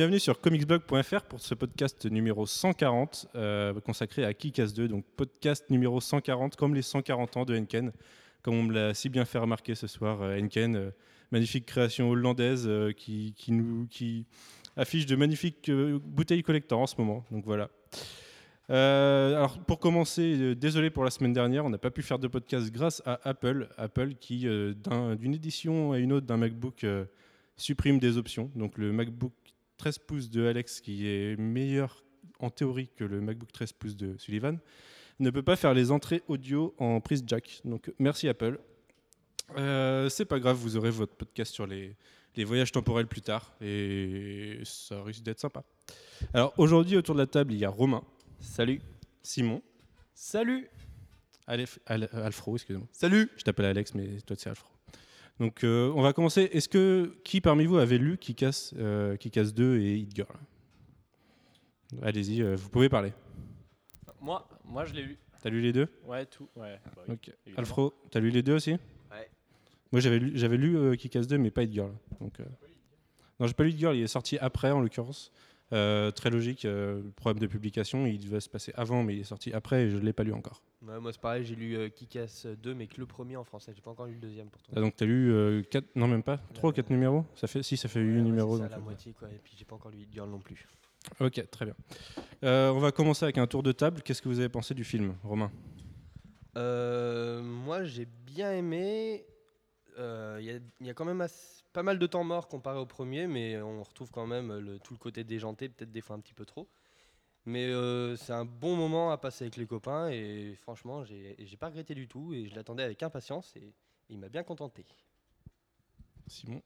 bienvenue sur comicsblog.fr pour ce podcast numéro 140 euh, consacré à Kick-Ass 2, donc podcast numéro 140 comme les 140 ans de Henken, comme on me l'a si bien fait remarquer ce soir. euh, Henken, euh, magnifique création hollandaise euh, qui, nous affiche de magnifiques bouteilles collector en ce moment. Donc voilà. Alors pour commencer, désolé pour la semaine dernière, on n'a pas pu faire de podcast grâce à Apple. Apple qui, d'un- d'une édition à une autre d'un MacBook, supprime des options. Donc le MacBook 13 pouces de Alex, qui est meilleur en théorie que le MacBook 13 pouces de Sullivan, ne peut pas faire les entrées audio en prise jack. Donc merci Apple. Euh, c'est pas grave, vous aurez votre podcast sur les, les voyages temporels plus tard et ça risque d'être sympa. Alors aujourd'hui autour de la table il y a Romain, Salut. Simon, Salut. Alef- Al- Alfro, excusez-moi. Salut. Je t'appelle Alex, mais toi c'est Alfro. Donc euh, on va commencer. Est-ce que qui parmi vous avait lu qui casse, qui casse 2 et Hit Girl? Allez-y, euh, vous pouvez parler. Moi, moi je l'ai lu. T'as lu les deux? Ouais, tout. Ouais. bah oui, Ok. évidemment. Alfro, t'as lu les deux aussi? Ouais. Moi j'avais lu, j'avais lu euh, qui casse 2 mais pas Hit Girl. Donc, euh, Non, j'ai pas lu Hit Girl, il est sorti après en l'occurrence. Euh, très logique, euh, problème de publication, il devait se passer avant mais il est sorti après et je l'ai pas lu encore. Ouais, moi c'est pareil, j'ai lu euh, Kick-Ass 2, mais que le premier en français. J'ai pas encore lu le deuxième pourtant. Ah, donc t'as lu 4, non même pas, 3 ou 4 numéros? Ça fait, si ça fait 8 Ouais, numéros. c'est la euh, moitié quoi. Et puis j'ai pas encore lu Girl non plus. Ok, très bien. Euh, on va commencer avec un tour de table. Qu'est-ce que vous avez pensé du film, Romain? Euh, moi j'ai bien aimé. Euh, Il y, y a quand même assez- pas mal de temps mort comparé au premier, mais on retrouve quand même le, tout le côté déjanté, peut-être des fois un petit peu trop. Mais euh, c'est un bon moment à passer avec les copains et franchement j'ai j'ai pas regretté du tout et je l'attendais avec impatience et il m'a bien contenté. Simon?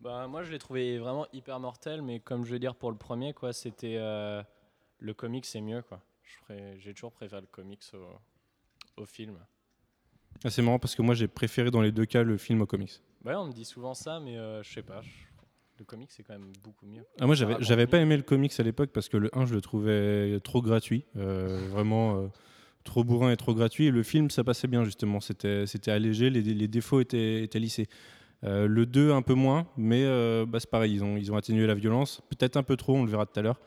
Bah, moi je l'ai trouvé vraiment hyper mortel, mais comme je veux dire pour le premier, quoi, c'était euh, le comic c'est mieux, quoi. Je J'ai toujours préféré le comics au, au film. Ah, C'est marrant parce que moi j'ai préféré dans les deux cas le film au comics. Ouais, on me dit souvent ça, mais euh, je sais pas. Le comic c'est quand même beaucoup mieux. Ah, moi j'avais j'avais pas aimé le comics à l'époque parce que le 1 je le trouvais trop gratuit, euh, vraiment euh, trop bourrin et trop gratuit. Et le film ça passait bien justement, c'était c'était allégé, les, les défauts étaient, étaient lissés. Euh, le 2 un peu moins, mais bah, c'est pareil, ils ont, ils ont atténué la violence, peut-être un peu trop, on le verra tout à l'heure.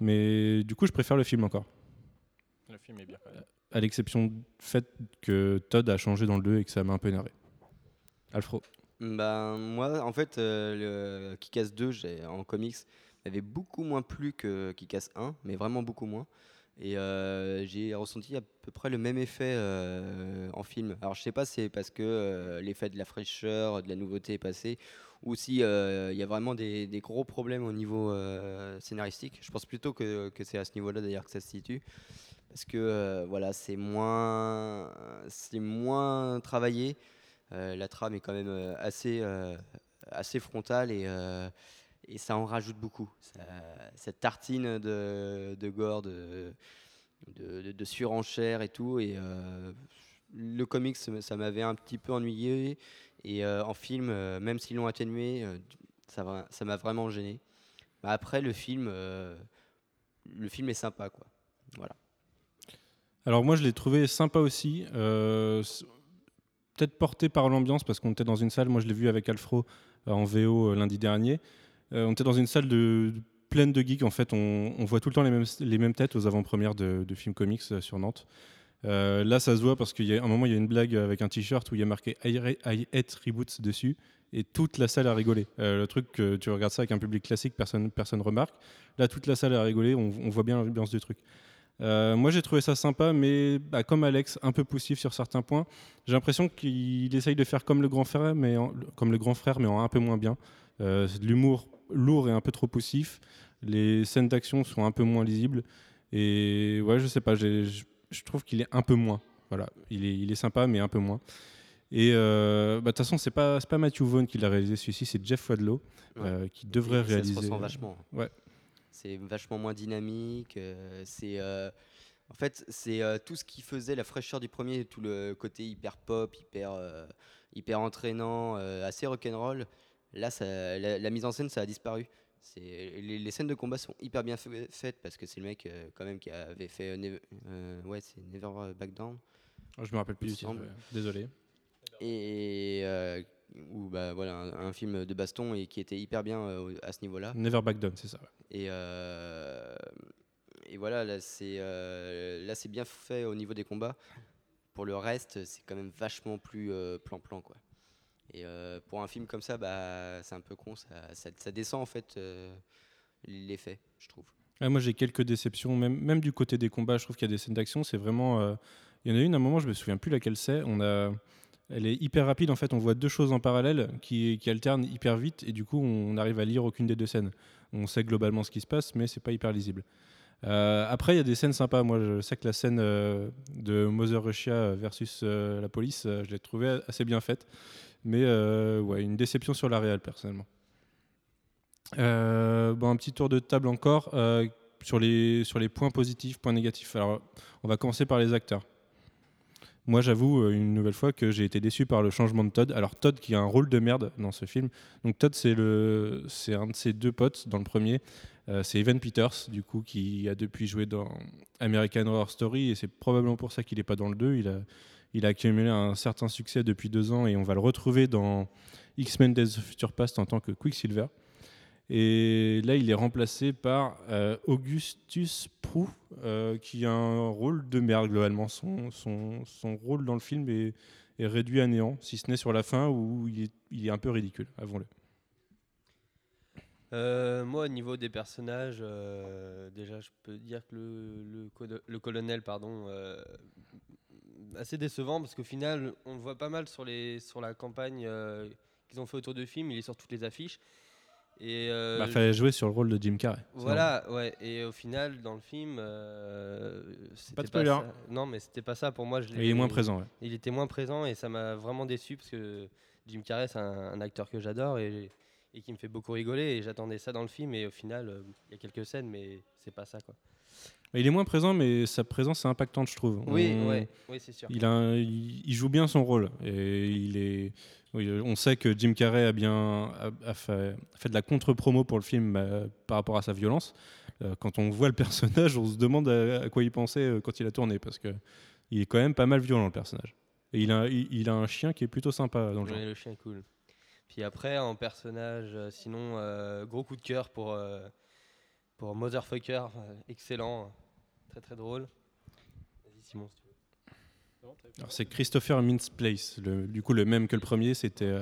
Mais du coup je préfère le film encore. Le film est bien à l'exception du fait que Todd a changé dans le 2 et que ça m'a un peu énervé. Alfro. Ben, moi, en fait, euh, le Kick-Ass 2 j'ai- en comics m'avait beaucoup moins plu que Kick-Ass 1, mais vraiment beaucoup moins. Et euh, j'ai ressenti à peu près le même effet euh, en film. Alors, je sais pas, c'est parce que euh, l'effet de la fraîcheur, de la nouveauté est passé, ou si il y a vraiment des, gros problèmes au niveau scénaristique. Je pense plutôt que, que c'est à ce niveau-là d'ailleurs que ça se situe. Parce que voilà, c'est moins, c'est moins travaillé. Euh, la trame est quand même euh, assez, euh, assez frontale et, et ça en rajoute beaucoup. Cette tartine de, de gore, de, de, surenchère et tout. Et le comics, ça m'avait un petit peu ennuyé. Et en film, même s'ils l'ont atténué, euh, ça m'a vraiment gêné. Mais après, le film, le film est sympa. Quoi. Voilà. Alors moi je l'ai trouvé sympa aussi, peut-être porté par l'ambiance parce qu'on était dans une salle, moi je l'ai vu avec Alfro euh, en VO euh, lundi dernier, Euh, on était dans une salle pleine de geeks, en fait on, voit tout le temps les mêmes, les mêmes têtes aux avant-premières de, films comics sur Nantes. Là ça se voit parce a un moment il y a une blague avec un t-shirt où il y a marqué I, hate reboots dessus et toute la salle a rigolé. Le truc tu regardes ça avec un public classique, personne personne remarque. Là toute la salle a rigolé, on voit bien l'ambiance du truc. Euh, moi j'ai trouvé ça sympa, mais bah, comme Alex, un peu poussif sur certains points. J'ai l'impression qu'il essaye de faire comme le grand frère, mais en, comme le grand frère, mais en un peu moins bien. Euh, c'est de l'humour lourd et un peu trop poussif. Les scènes d'action sont un peu moins lisibles. Et ouais, je sais pas, je trouve qu'il est un peu moins. Voilà, il est, il est sympa, mais un peu moins. Et euh, bah, de toute façon, c'est pas, pas Matthew Vaughn qui l'a réalisé celui-ci, c'est Jeff Wadlow Ouais. euh, qui devrait Et ça réaliser. se ressent vachement. Ouais. C'est vachement moins dynamique. euh, c'est euh, en fait c'est euh, tout ce qui faisait la fraîcheur du premier, tout le côté hyper pop, hyper euh, hyper entraînant, euh, assez rock'n'roll. Là, ça, la, la mise en scène, ça a disparu. C'est les, les scènes de combat sont hyper bien fa- faites parce que c'est le mec quand même qui avait fait Never- ouais c'est Never Back Down. Oh, je me rappelle plus du titre, désolé. Et où bah, voilà, un, un film de baston et qui était hyper bien euh, à ce niveau-là. Never Back Down, c'est ça. Et, euh, et voilà, là c'est euh, là c'est bien fait au niveau des combats. Pour le reste, c'est quand même vachement plus plan-plan quoi. Et pour un film comme ça, bah, c'est un peu con, ça, ça, ça descend en fait l'effet, je trouve. Ah, moi, j'ai quelques déceptions, même, même du côté des combats. Je trouve qu'il y a des scènes d'action. C'est vraiment. Il y en a une, à un moment, je me souviens plus laquelle c'est. On a. Elle est hyper rapide. En fait, on voit deux choses en parallèle qui, alternent hyper vite. Et du coup, on arrive à lire aucune des deux scènes. On sait globalement ce qui se passe, mais c'est pas hyper lisible. Euh, après, il y a des scènes sympas. Moi, je sais que la scène euh, de Mother Russia versus euh, la police, je l'ai trouvée assez bien faite. Mais ouais, une déception sur la réelle, personnellement. Bon, un petit tour de table encore sur, les, sur les points positifs, points négatifs. Alors, on va commencer par les acteurs. Moi, j'avoue euh, une nouvelle fois que j'ai été déçu par le changement de Todd. Alors, Todd qui a un rôle de merde dans ce film. Donc, Todd, c'est un de ses deux potes dans le premier. Euh, c'est Evan Peters, du coup, qui a depuis joué dans American Horror Story, et c'est probablement pour ça qu'il n'est pas dans le 2. Il a, il a accumulé un certain succès depuis deux ans, et on va le retrouver dans X-Men Days of Future Past en tant que Quicksilver. Et là, il est remplacé par euh, Augustus Prou, euh, qui a un rôle de merde globalement. Son, son, son rôle dans le film est, réduit à néant, si ce n'est sur la fin où il est, il est un peu ridicule, avons-le. Euh, moi, au niveau des personnages, déjà, je peux dire que le, le, colo- le colonel, pardon, assez décevant parce qu'au final, on le voit pas mal sur, les, sur la campagne qu'ils ont fait autour du film. Il est sur toutes les affiches. Et euh, Il fallait jouer sur le rôle de Jim Carrey. Voilà, ouais. Et au final, dans le film, euh, c'était Pas de spoiler. ça. Non, mais c'était pas ça pour moi. Je il est moins présent. ouais. il était moins présent et ça m'a vraiment déçu parce que Jim Carrey, c'est un, un acteur que j'adore et, et qui me fait beaucoup rigoler. Et j'attendais ça dans le film et au final, euh, il y a quelques scènes, mais c'est pas ça quoi. Il est moins présent, mais sa présence est impactante, je trouve. Oui, On- ouais, oui, c'est sûr. Il, a un- il, il joue bien son rôle et il est. oui, on sait que Jim Carrey a bien a, a fait, a fait de la contre-promo pour le film euh, par rapport à sa violence. Euh, quand on voit le personnage, on se demande à, à quoi il pensait euh, quand il a tourné parce que il est quand même pas mal violent le personnage. Et il a, il, il a un chien qui est plutôt sympa dans le genre. Ouais, le chien est cool. Puis après, en personnage, euh, sinon, euh, gros coup de cœur pour, euh, pour Motherfucker, euh, excellent, très très drôle. Vas-y, Simon, si tu veux. Alors, C'est Christopher Mintz Place, le- du coup le même que le premier. C'était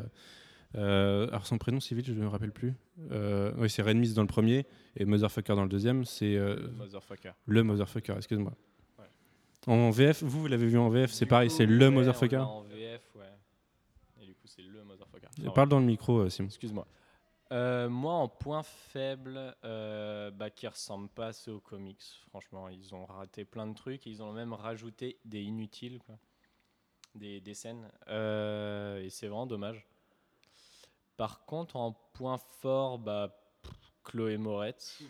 euh, alors son prénom civil, je ne me rappelle plus. Euh, oui, c'est Red Miss dans le premier et Motherfucker dans le deuxième. C'est euh, Motherfucker. Le Motherfucker, excuse-moi. Ouais. En VF, vous, vous l'avez vu en VF, c'est pareil, c'est le Motherfucker. En VF, ouais. Et du coup, c'est le Motherfucker. Enfin, Parle dans le micro, euh, Simon. Excuse-moi. Euh, moi, en point faible, euh, bah, qui ressemble pas assez aux comics. Franchement, ils ont raté plein de trucs. Ils ont même rajouté des inutiles, quoi. Des, des scènes. Euh, et c'est vraiment dommage. Par contre, en point fort, bah, pff, Chloé Moretz.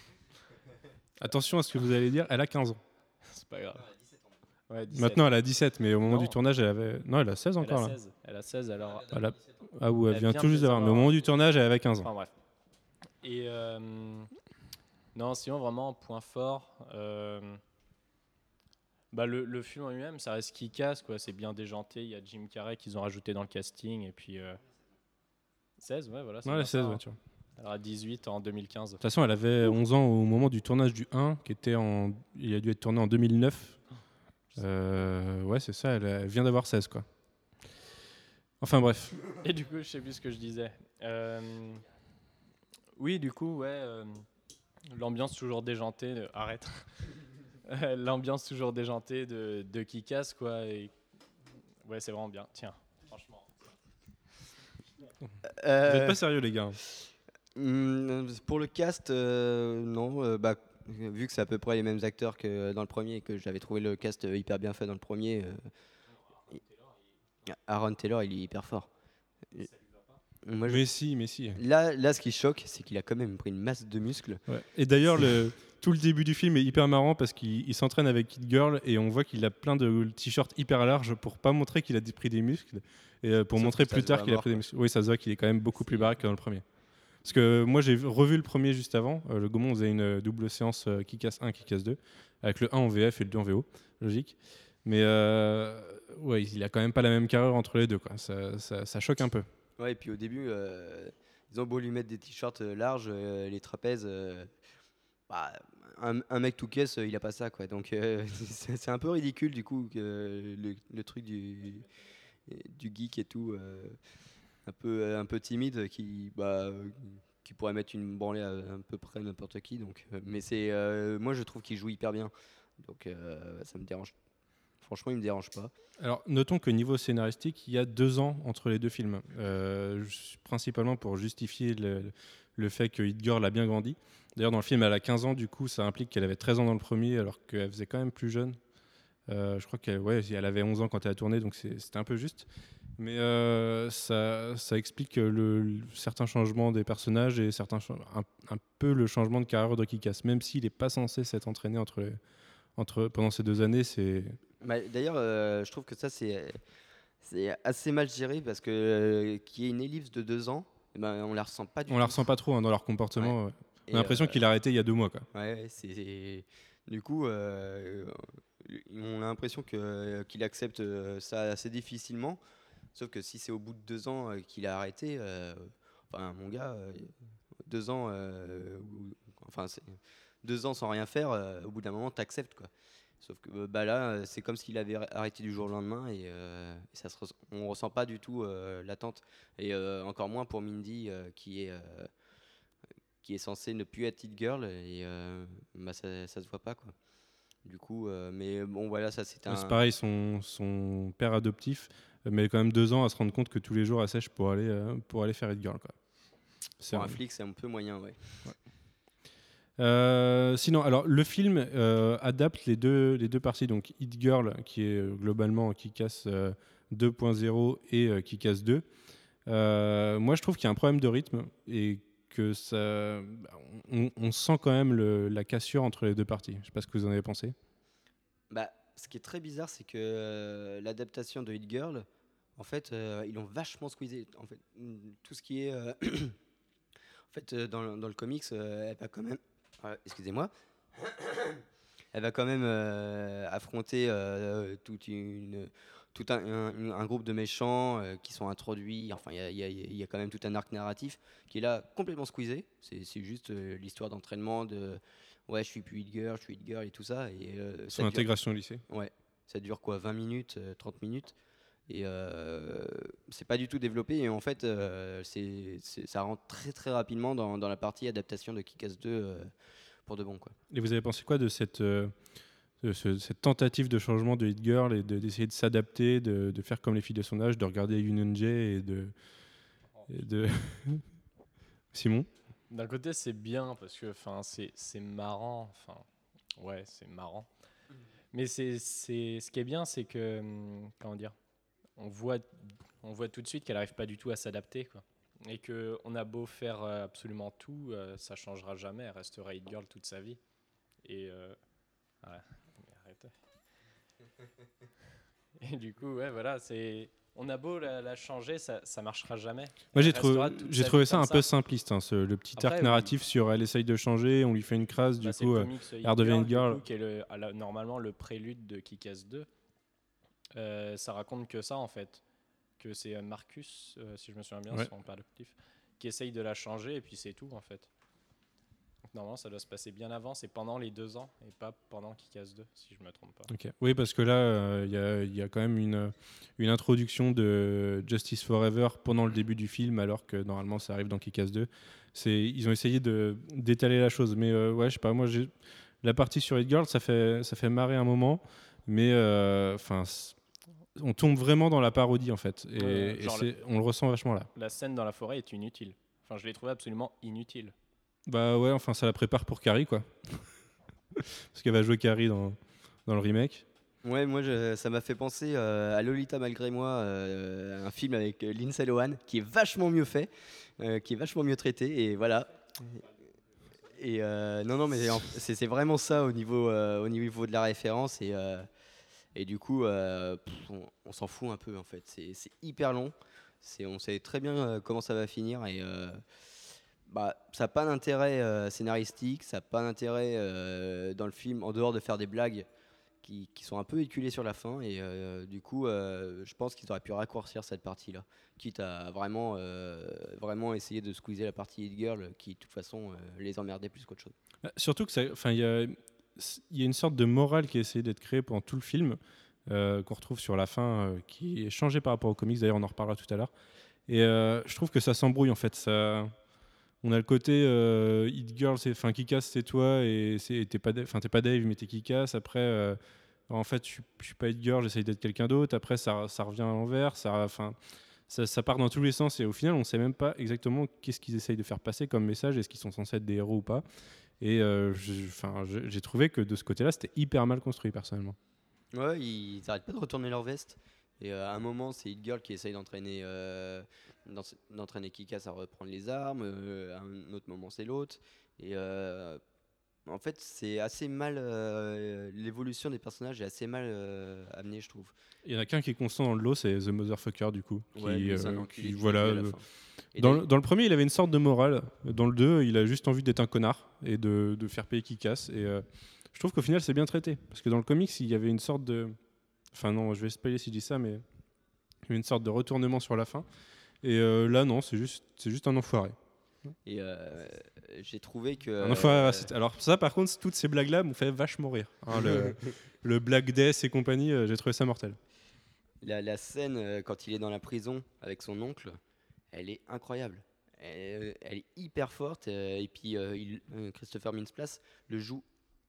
Attention à ce que vous allez dire, elle a 15 ans. C'est pas grave. Ouais, 17. Maintenant, elle a 17, mais au moment Non. du tournage, elle avait. Non, elle a 16 elle encore a là. 16. Elle a 16, alors. Elle a- Ah, ou elle, Elle vient vient tout juste d'avoir, mais au moment du tournage, elle avait 15 ans. Enfin bref. Et euh, non, sinon vraiment point fort. euh, bah, le, le film en lui-même, ça reste qui casse quoi. C'est bien déjanté. Il y a Jim Carrey qu'ils ont rajouté dans le casting et puis euh, 16, ouais voilà. Ouais, elle a bien 16, ça, ouais, hein. tu vois. Elle aura 18 en 2015. De toute façon, elle avait 11 ans au moment du tournage du 1, qui était en. Il a dû être tourné en 2009. Euh, ouais, c'est ça, elle, vient d'avoir 16, quoi. Enfin bref. Et du coup, je sais plus ce que je disais. Euh, oui, du coup, ouais. euh, L'ambiance toujours déjantée. de- Arrête. L'ambiance toujours déjantée de, de qui casse, quoi. Et... Ouais, c'est vraiment bien. Tiens, franchement. Vous Euh, êtes pas sérieux, les gars. hum, pour le cast, euh, non. euh, bah, vu que c'est à peu près les mêmes acteurs que dans le premier et que j'avais trouvé le cast hyper bien fait dans le premier, euh, Aaron Taylor, il est hyper fort. Moi, je- Mais si, mais si. là, là, ce qui choque, c'est qu'il a quand même pris une masse de muscles. Ouais. Et d'ailleurs, le, tout le début du film est hyper marrant parce qu'il il s'entraîne avec Kid Girl et on voit qu'il a plein de t-shirts hyper larges pour pas montrer qu'il a pris des muscles et euh, pour Sauf montrer plus tard qu'il a pris des muscles. Oui, ça se voit qu'il est quand même beaucoup plus baraque que dans le premier. Parce que moi, j'ai vu- revu le premier juste avant. Euh, le Gaumont faisait une euh, double séance euh, qui casse 1, qui casse 2, avec le 1 en VF et le 2 en VO, logique. Mais euh, ouais, il a quand même pas la même carrure entre les deux. Quoi. Ça, choque un peu. Ouais, et puis au début, ils ont beau lui mettre des t-shirts larges, les trapèzes. bah, un, mec tout caisse, il a pas ça, quoi. Donc c'est un peu ridicule, du coup, le, le truc du, geek et tout, un, peu, un peu timide, qui, bah, euh, qui pourrait mettre une branlée à, peu près n'importe qui. Donc, euh, mais c'est, euh, moi, je trouve qu'il joue hyper bien. Donc euh, ça me dérange. Franchement, il me dérange pas. Alors, notons que niveau scénaristique, il y a deux ans entre les deux films, Euh, principalement pour justifier le, fait que Hit Girl a bien grandi. D'ailleurs, dans le film, elle a 15 ans, du coup, ça implique qu'elle avait 13 ans dans le premier, alors qu'elle faisait quand même plus jeune. Euh, je crois qu'elle avait 11 ans quand elle a tourné, donc c'était un peu juste. Mais euh, ça, ça explique le, le- certains changements des personnages et certains, un, un peu le changement de carrière de Kikas, même s'il n'est pas censé s'être entraîné entre les- entre, pendant ces deux années. C'est Bah, D'ailleurs, euh, je trouve que ça, c'est c'est assez mal géré parce que euh, qu'il y ait une ellipse de deux ans, eh ben, on la ressent pas du On tout. la ressent pas trop hein, dans leur comportement. ouais. On a l'impression euh, qu'il a arrêté il y a deux mois. Quoi. Ouais, c'est du coup, on a l'impression que qu'il accepte ça assez difficilement. Sauf que si c'est au bout de deux ans euh, qu'il a arrêté, euh, enfin mon gars, euh, deux ans, ou- enfin c'est deux ans sans rien faire, au bout d'un moment t'acceptes quoi. Sauf que bah là, c'est comme s'il avait arrêté du jour au lendemain et, et ça se on ressent pas du tout l'attente. Et encore moins pour Mindy qui est qui est censé ne plus être Hit Girl et euh, bah ça, ça se voit pas quoi. Du coup, euh, mais bon voilà, ça c'est un. C'est pareil, son, son père adoptif met quand même deux ans à se rendre compte que tous les jours elle sèche pour aller, euh, pour aller faire Hit Girl. Quoi. Pour un un- flic, c'est un peu moyen, ouais. Euh, sinon, alors le film euh, adapte les deux, les deux parties, donc Hit Girl, qui est globalement qui casse 2.0 et qui casse 2. Euh, moi, je trouve qu'il y a un problème de rythme et que ça, on, on sent quand même le- la cassure entre les deux parties. Je sais pas ce que vous en avez pensé. Bah, ce qui est très bizarre, c'est que l'adaptation de Hit Girl, en fait, euh, ils l'ont vachement squeezé. En fait, mm, tout ce qui est. euh, en fait, euh, dans, le- dans le comics, elle va quand même. Excusez-moi. Elle va quand même affronter toute une, tout un, un- un groupe de méchants euh, qui sont introduits. Enfin, il y a- y, y quand même tout un arc narratif qui est là complètement squeezé. C'est juste euh, l'histoire d'entraînement de. Ouais, je suis plus hit girl, je suis hit girl et tout ça. Et, euh, ça dure- au lycée. Ouais, ça dure quoi 20 minutes, euh, 30 minutes Et euh, c'est pas du tout développé. Et en fait, euh, c'est c'est- ça rentre très très rapidement dans, dans la partie adaptation de Kick-Ass 2 euh, pour de bon. Quoi. Et vous avez pensé quoi de cette, euh, de ce- cette tentative de changement de Hit Girl et de- d'essayer de, s'adapter, de, de faire comme les filles de son âge, de regarder Union J et de. et de... Simon? D'un côté, c'est bien parce que enfin, c'est c'est marrant. Enfin, ouais, c'est marrant. Mais c'est c'est- ce qui est bien, c'est que hum, comment dire, on voit on voit tout de suite qu'elle n'arrive pas du tout à s'adapter, quoi. Et que on a beau faire euh, absolument tout, euh, ça changera jamais. Elle restera hit girl toute sa vie. Et euh, ouais. Et du coup, ouais, voilà, c'est on a beau la, la changer, ça, ça marchera jamais. Moi, j'ai trouvé, j'ai trouvé ça un peu simpliste, hein, ce- le petit Après, arc oui. narratif sur elle essaye de changer, on lui fait une crasse, du Bah, c'est coup. euh, elle Girl, Hit du Girl. qui est le- à la- normalement le prélude de Kick-Ass 2. Euh, ça raconte que ça en fait. Que c'est euh, Marcus, euh, si je me souviens bien, Ouais. son qui essaye de la changer et puis c'est tout en fait. Donc, normalement ça doit se passer bien avant, c'est pendant les deux ans et pas pendant Kick-Ass 2, si je me trompe pas. ok. Oui, parce que là, euh, il y a- il y, a quand même une, une introduction de Justice Forever pendant le début du film, alors que normalement ça arrive dans Kick-Ass 2. C'est, ils ont essayé d'étaler la chose, mais euh, ouais, je sais pas, moi, la partie sur Hit Girl, ça fait, ça fait marrer un moment, mais euh, enfin. On tombe vraiment dans la parodie en fait, et, on le ressent vachement là. La scène dans la forêt est inutile. Enfin, je l'ai trouvé absolument inutile. Bah ouais, enfin ça la prépare pour Carrie quoi. Parce qu'elle va jouer Carrie dans, dans le remake. Ouais, moi je- ça m'a fait penser euh, à Lolita malgré moi, euh, un film avec euh, Lindsay Lohan qui est vachement mieux fait, euh, qui est vachement mieux traité, et voilà. Et euh, non, non, mais c'est c'est vraiment ça au niveau, euh, au niveau de la référence, et, euh, et du coup, euh, on, s'en fout un peu en fait. C'est hyper long, on sait très bien euh, comment ça va finir, et euh, bah, ça n'a pas d'intérêt scénaristique, ça n'a pas d'intérêt dans le film, en dehors de faire des blagues qui, sont un peu éculés sur la fin. Et du coup, je pense qu'ils auraient pu raccourcir cette partie-là. Quitte à vraiment, vraiment essayer de squeezer la partie Hit Girl qui, de toute façon, les emmerdait plus qu'autre chose. Bah, Surtout que ça, il y a une sorte de morale qui a essayé d'être créée pendant tout le film, euh, qu'on retrouve sur la fin, euh, qui est changée par rapport aux comics. D'ailleurs, on en reparlera tout à l'heure. Et euh, je trouve que ça s'embrouille en fait. Ça, on a le côté Hit Girl, enfin, Kikas, c'est toi et t'es pas, Dave- mais t'es Kikas. Après, en fait, je, suis- pas Hit Girl, j'essaye d'être quelqu'un d'autre. Après, ça, ça revient à l'envers. Ça, ça, ça part dans tous les sens et au final, on sait même pas exactement qu'est-ce qu'ils essayent de faire passer comme message. Est-ce qu'ils sont censés être des héros ou pas? Et euh, j'ai trouvé que de ce côté-là, c'était hyper mal construit personnellement. Ouais, ils n'arrêtent pas de retourner leur veste. Et euh, à un moment, c'est Hit Girl qui essaye d'entraîner euh, d'en- d'entraîner Kikas à reprendre les armes. à un autre moment, c'est l'autre. Et en fait, c'est assez mal. euh, L'évolution des personnages est assez mal euh, amenée, je trouve. Il y en a qu'un qui est constant dans le lot, c'est The Motherfucker du coup. Qui, Ouais, euh, qui- voilà. Dans, le- dans le premier, il avait une sorte de morale. Dans le 2, il a juste envie d'être un connard et de, de faire payer qui casse. Et euh, je trouve qu'au final, c'est bien traité. Parce que dans le comics, il y avait une sorte de. Enfin, non, je vais spoiler si je dis ça, mais. Il y avait une sorte de retournement sur la fin. Et là, non, c'est juste, c'est juste un enfoiré. Et euh, j'ai trouvé que. Enfoiré euh. Alors, ça, par contre, toutes ces blagues-là m'ont fait vachement rire. hein, le, le Black Death et compagnie, euh, j'ai trouvé ça mortel. La, la scène euh, quand il est dans la prison avec son oncle, elle est incroyable. Elle, elle est hyper forte euh, et puis euh, il- euh, Christopher Mintz-Plasse le joue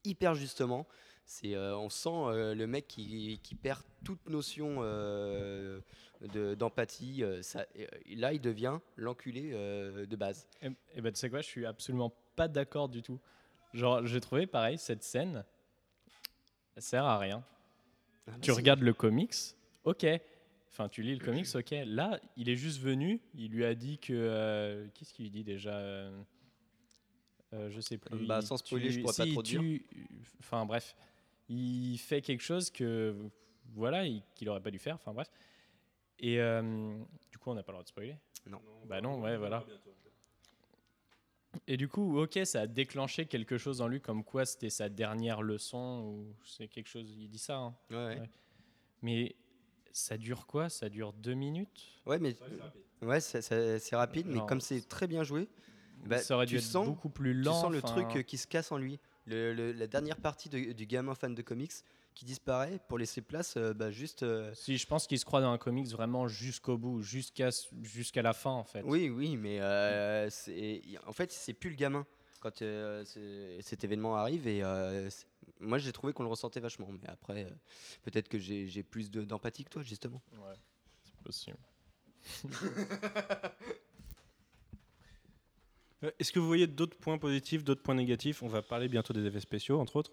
hyper justement. C'est, euh, on sent euh, le mec qui, qui perd toute notion euh, de- d'empathie. ça- là, il devient l'enculé de base. Et, et ben tu sais quoi, je suis absolument pas d'accord du tout. Genre, j'ai trouvé pareil, cette scène, elle sert à rien. Ah, bah, Tu regardes le comics, ok. Enfin, tu lis le comics, ok. Là, il est juste venu, il lui a dit que. Qu'est-ce qu'il lui dit déjà Je sais plus. Bah, sans spoiler, je pourrais pas si, trop dire. tu- Enfin, bref. Il fait quelque chose que. Voilà, il- qu'il aurait pas dû faire. Enfin, bref. Et euh, du coup, on n'a pas le droit de spoiler Non. Bah non, ouais, voilà. Et du coup, ok, ça a déclenché quelque chose en lui, comme quoi c'était sa dernière leçon, ou c'est quelque chose, il dit ça. hein. Ouais, ouais. Ouais. Mais ça dure quoi? Ça dure deux minutes? Ouais, mais ouais, c'est- rapide, mais comme c'est très bien joué, bah, Ça aurait dû tu être sens, beaucoup plus tu lent. sens le truc euh, qui se casse en lui. Le- le- la dernière partie de- du gamin fan de comics qui disparaît pour laisser place euh, bah, juste. euh, Si, je pense qu'il se croit dans un comics vraiment jusqu'au bout, jusqu'à jusqu'à la fin, en fait. Oui, oui, mais euh, en fait, c'est plus le gamin quand euh, cet événement arrive. Et euh, moi, j'ai trouvé qu'on le ressentait vachement. Mais après, euh, peut-être que j'ai plus de- d'empathie que toi, justement. Ouais, c'est possible. Euh, Est-ce que vous voyez d'autres points positifs, d'autres points négatifs? On va parler bientôt des effets spéciaux, entre autres.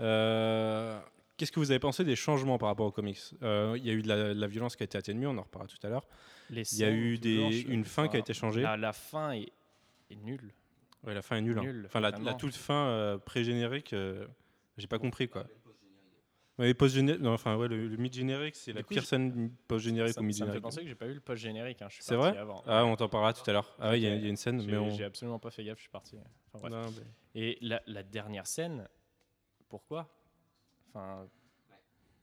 Euh, Qu'est-ce que vous avez pensé des changements par rapport aux comics? Euh, Il y a eu de la, de la violence qui a été atténuée, on en reparlera tout à l'heure. Il y a eu des, une fin qui a été changée. La, la fin est, est nulle. Ouais, la fin est nulle. hein. Enfin, la, toute fin euh, pré-générique, j'ai pas compris quoi. Ouais, post-générique, non, enfin ouais, le, le mid-générique, c'est la coup, pire scène post-générique ou me- ça me fait mid-générique. penser que j'ai pas eu le post-générique. hein, C'est vrai avant. Ah, on t'en parlera tout à l'heure. Ah il y, a- y une scène, J'ai mais on. j'ai absolument pas fait gaffe, je suis parti. Enfin, bref. Non, mais- Et la, la dernière scène, pourquoi? Enfin,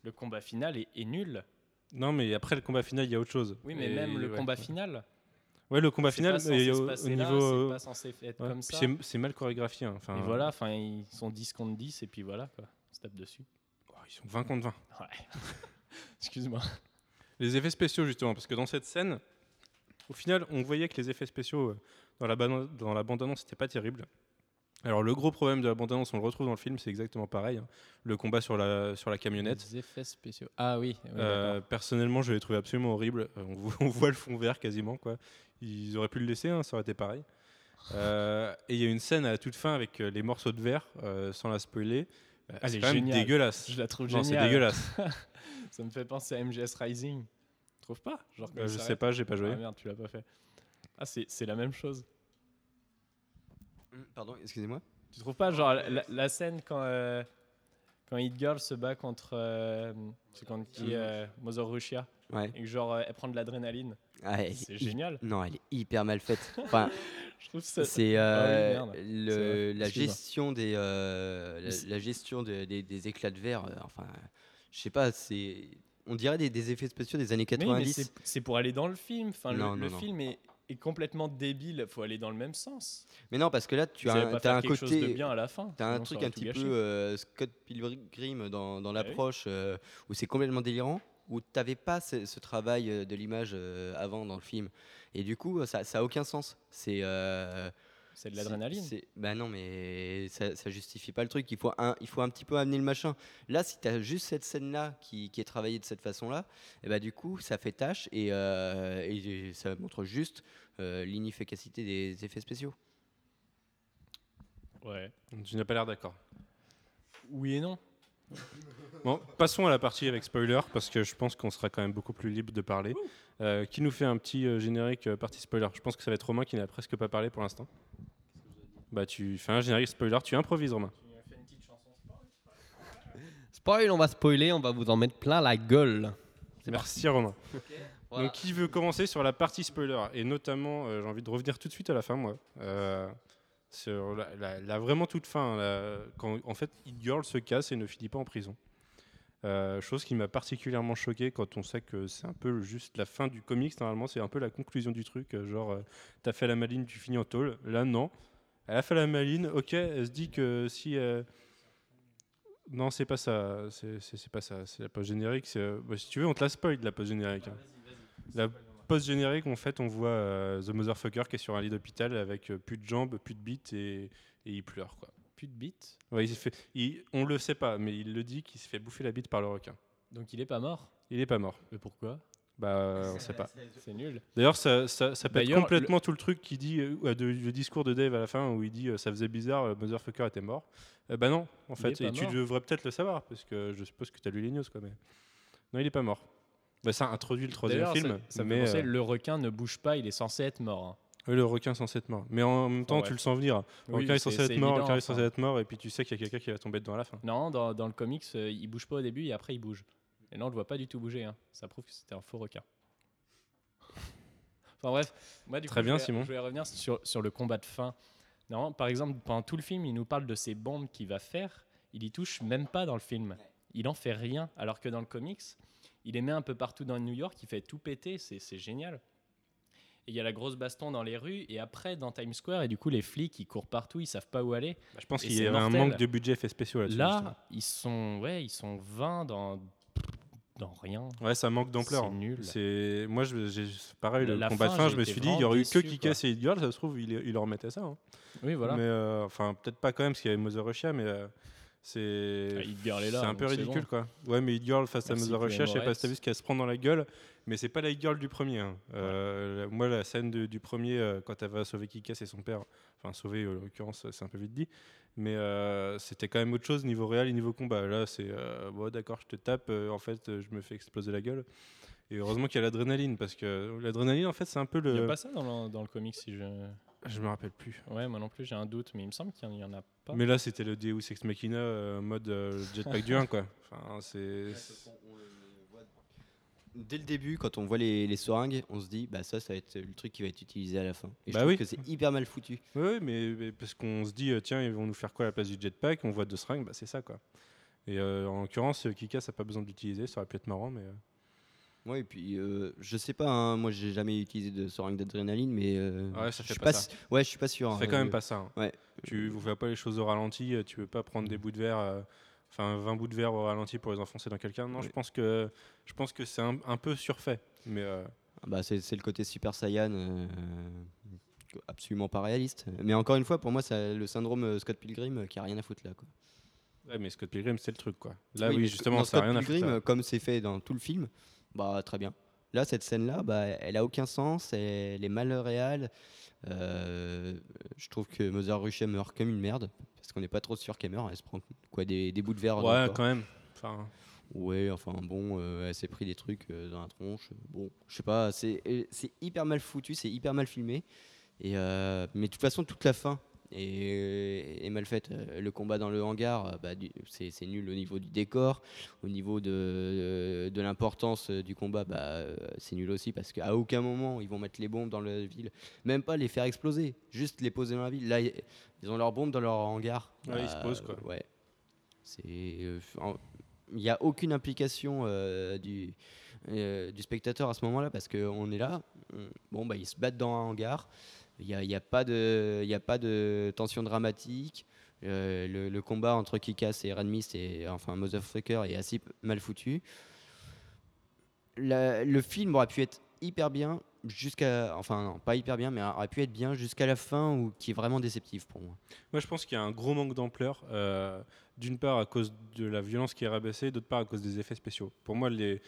le combat final est, est nul. Non, mais après le combat final, il y a autre chose. Oui, mais Et- même le ouais. combat final. Ouais, le combat final, mais au, niveau. c'est pas censé être ouais, comme puis ça. c'est- C'est mal chorégraphié. hein, Enfin, Et voilà, enfin, ils sont 10 contre 10 et puis voilà quoi, on se tape dessus. Ils sont 20 contre 20. Ouais. Excuse-moi. Les effets spéciaux, justement, parce que dans cette scène, au final, on voyait que les effets spéciaux euh, dans la, dans la bande-annonce, c'était pas terrible. Alors, le gros problème de la bande-annonce, on le retrouve dans le film, c'est exactement pareil. hein. Le combat sur la, sur la camionnette. Les effets spéciaux. Ah oui. oui, Euh, personnellement, je l'ai trouvé absolument horrible. Euh, on, voit, on voit le fond vert quasiment. Quoi. Ils auraient pu le laisser, hein, ça aurait été pareil. Euh, et il y a une scène à toute fin avec les morceaux de verre, euh, sans la spoiler. Euh, Elle c'est est quand même géniale. dégueulasse. Je la trouve Non, c'est géniale. dégueulasse. Ça me fait penser à MGS Rising. Tu trouves pas Genre Euh, je sais pas, j'ai pas joué. Ah merde, tu l'as pas fait. Ah, c'est c'est la même chose. Hum, Pardon, excusez-moi. Tu trouves pas genre la, la scène quand euh, quand Hit Girl se bat contre euh, c'est contre qui euh, Mother Russia Ouais. et que genre euh, elle prend de l'adrénaline, Ah, c'est génial. Non, elle est hyper mal faite. Enfin, Je trouve ça. C'est Ah oui, le- la gestion des euh, la, la gestion de- des, des éclats de verre. euh, enfin, je sais pas, c'est on dirait des, des effets spéciaux des années Mais oui, mais 90. c'est- pour aller dans le film. Enfin, le- Non, le, non, non. film est, est complètement débile. faut aller dans le même sens. Mais non, parce que là, tu Vous as un, faire un chose de côté, bien à la fin. T'as un truc un petit peu euh, Scott Pilgrim dans, dans Ah oui. l'approche euh, où c'est complètement délirant, où t'avais pas ce, ce travail euh, de l'image euh, avant dans le film. Et du coup, ça, ça a aucun sens. C'est euh, C'est de l'adrénaline. Bah non, mais ça, ça justifie pas le truc. Il faut un, il faut un petit peu amener le machin. Là, si t'as juste cette scène-là qui, qui est travaillée de cette façon-là, et bah du coup, ça fait tâche et, euh, et ça montre juste euh, l'inefficacité des effets spéciaux. Ouais. Tu n'as pas l'air d'accord. Oui et non. Passons à la partie avec spoiler parce que je pense qu'on sera quand même beaucoup plus libre de parler. Euh, qui nous fait un petit euh, générique euh, partie spoiler? Je pense que ça va être Romain qui n'a presque pas parlé pour l'instant. Bah tu fais un générique spoiler, tu improvises Romain. Spoil, on va spoiler, on va vous en mettre plein la gueule. Merci Romain. Voilà. Donc qui veut commencer sur la partie spoiler? Et notamment, euh, j'ai envie de revenir tout de suite à la fin moi. Euh, sur la, la- la vraiment toute fin, la- quand en fait Hit Girl se casse et ne finit pas en prison. Euh, chose qui m'a particulièrement choqué quand on sait que c'est un peu juste la fin du comics. Normalement, c'est un peu la conclusion du truc. euh, Genre, euh, t'as fait la maline, tu finis en tôle. Là, non. Elle a fait la maline. Ok, elle se dit que si. euh, Non, c'est pas ça. C'est pas ça. C'est la post générique. bah, si tu veux, on te la spoil de la post générique. hein. La post générique, en fait, on voit The Motherfucker qui est sur un lit d'hôpital avec plus de jambes, plus de bites et, et il pleure quoi. Plus de bite. Ouais, il fait, il- on le sait pas, mais il le dit qu'il se fait bouffer la bite par le requin. Donc il est pas mort? Il est pas mort. Mais pourquoi? Bah, on sait pas. C'est nul. D'ailleurs, ça, ça, ça pète complètement tout le truc qui dit, euh, de- le discours de Dave à la fin où il dit euh, ça faisait bizarre, le Motherfucker était mort. Euh, bah non, en fait, et tu mort. devrais peut-être le savoir parce que je suppose que tu as lu les news quoi. Mais non, il est pas mort. Bah, ça introduit le troisième film, ça, ça me mais euh, le requin ne bouge pas, il est censé être mort. hein. Oui, le requin est censé être mort. Mais en même temps, tu le sens venir. Le Oui, requin est censé être mort, le requin est censé être mort, et puis tu sais qu'il y a quelqu'un qui va tomber dedans à la fin. Non, dans, dans le comics, euh, il bouge pas au début et après il bouge. Et là, on le voit pas du tout bouger. hein. Ça prouve que c'était un faux requin. enfin bref, moi du Très coup, bien, je vais, Simon. Je vais revenir sur, sur le combat de fin. Non, par exemple, pendant tout le film, il nous parle de ces bombes qu'il va faire. Il y touche même pas dans le film. Il en fait rien. Alors que dans le comics, il les met un peu partout dans New York. Il fait tout péter. C'est génial. Et il y a la grosse baston dans les rues. Et après, dans Times Square, et du coup, les flics, ils courent partout. Ils savent pas où aller. Bah, je pense qu'il y avait un manque de budget effets spéciaux là-dessus. Là, ils sont, ouais, ils sont 20 dans, dans rien. Ouais, ça manque d'ampleur. C'est nul. C'est moi, j'ai pareil le la combat de fin, fin. j'ai Je me suis dit, il y aurait eu que Kick-Ass et Girl, ça se trouve, il, il leur remettait ça. hein. Oui, voilà. Mais euh, enfin, peut-être pas quand même, parce qu'il y avait Mother Russia, mais euh, c'est Ah, c'est un peu ridicule, bon. quoi. Ouais, mais Hit Girl face à Merci, Mother Russia, je sais pas si t'as vu ce qu'elle se prend dans la gueule, mais c'est pas la Hit Girl du premier. hein. Euh, Moi, la scène de- du premier, euh, quand elle va sauver Kick-Ass et son père, enfin sauver en l'occurrence, c'est un peu vite dit, mais euh, c'était quand même autre chose niveau réel et niveau combat. Là, c'est euh, bon, d'accord, je te tape, euh, en fait, euh, je me fais exploser la gueule. Et heureusement qu'il y a l'adrénaline, parce que l'adrénaline, en fait, c'est un peu Il n'y le. a pas ça dans le, dans le comic si je. Je me rappelle plus. Ouais, moi non plus, j'ai un doute, mais il me semble qu'il n'y en a pas. Mais là, c'était le Deus Ex Machina euh, mode euh, jetpack du 1, quoi. Enfin, c'est. Dès le début, quand on voit les, les seringues, on se dit, bah ça, ça va être le truc qui va être utilisé à la fin. Et Bah je trouve oui. que c'est hyper mal foutu. Oui, mais, mais parce qu'on se dit, euh, tiens, ils vont nous faire quoi à la place du jetpack? On voit deux seringues, bah c'est ça, quoi. Et euh, en l'occurrence, Kika, ça n'a pas besoin d'utiliser, ça aurait pu être marrant, mais. Ouais, et puis euh, je sais pas, hein, moi j'ai jamais utilisé de seringue d'adrénaline, mais euh, Ouais, ça je fait suis pas pas, ça. ouais, je suis pas sûr. ça hein, fait quand même euh, pas ça. hein. Ouais. Tu ne fais pas les choses au ralenti, euh, tu veux pas prendre des bouts de verre, enfin 20 bouts de verre au ralenti pour les enfoncer dans quelqu'un. Non, je Oui. pense que je pense que c'est un, un peu surfait. Mais euh, Bah, c'est c'est le côté Super Saiyan, absolument pas réaliste. Mais encore une fois, pour moi, c'est le syndrome Scott Pilgrim qui a rien à foutre là. Quoi. ouais, mais Scott Pilgrim, c'est le truc, quoi. Là, oui, justement, ça Scott rien à foutre. Pilgrim, là. comme c'est fait dans tout le film, bah très bien. Là, cette scène-là, bah, elle a aucun sens, elle est mal réelle. Euh, je trouve que Mother Russia meurt comme une merde, parce qu'on n'est pas trop sûr qu'elle meurt. Elle se prend quoi, des, des bouts de verre Ouais, quand même. Enfin, Ouais, enfin bon, euh, elle s'est pris des trucs euh, dans la tronche. Bon, je sais pas, c'est c'est hyper mal foutu, c'est hyper mal filmé. Et mais de toute façon, toute la fin et, et mal faite. Euh, Le combat dans le hangar, euh, bah, c'est nul au niveau du décor, au niveau de, de l'importance euh, du combat, bah, euh, c'est nul aussi parce qu'à aucun moment ils vont mettre les bombes dans la ville, même pas les faire exploser, juste les poser dans la ville. Là, ils ont leurs bombes dans leur hangar. Ouais, ils se posent, quoi. Ouais. C'est, euh, il n'y a aucune implication euh, du, euh, du spectateur à ce moment-là parce qu'on est là. on- bon, bah, ils se battent dans un hangar. Il n'y a, a, pas de- a pas de tension dramatique. Euh, le, combat entre Kikas et Radmis, est, enfin Motherfucker, est assez mal foutu. Le film aurait pu être hyper bien jusqu'à. Enfin, non, pas hyper bien, mais aurait pu être bien jusqu'à la fin, ou qui est vraiment déceptif pour moi. Moi, je pense qu'il y a un gros manque d'ampleur. euh, D'une part à cause de la violence qui est rabaissée, d'autre part à cause des effets spéciaux. Pour moi, le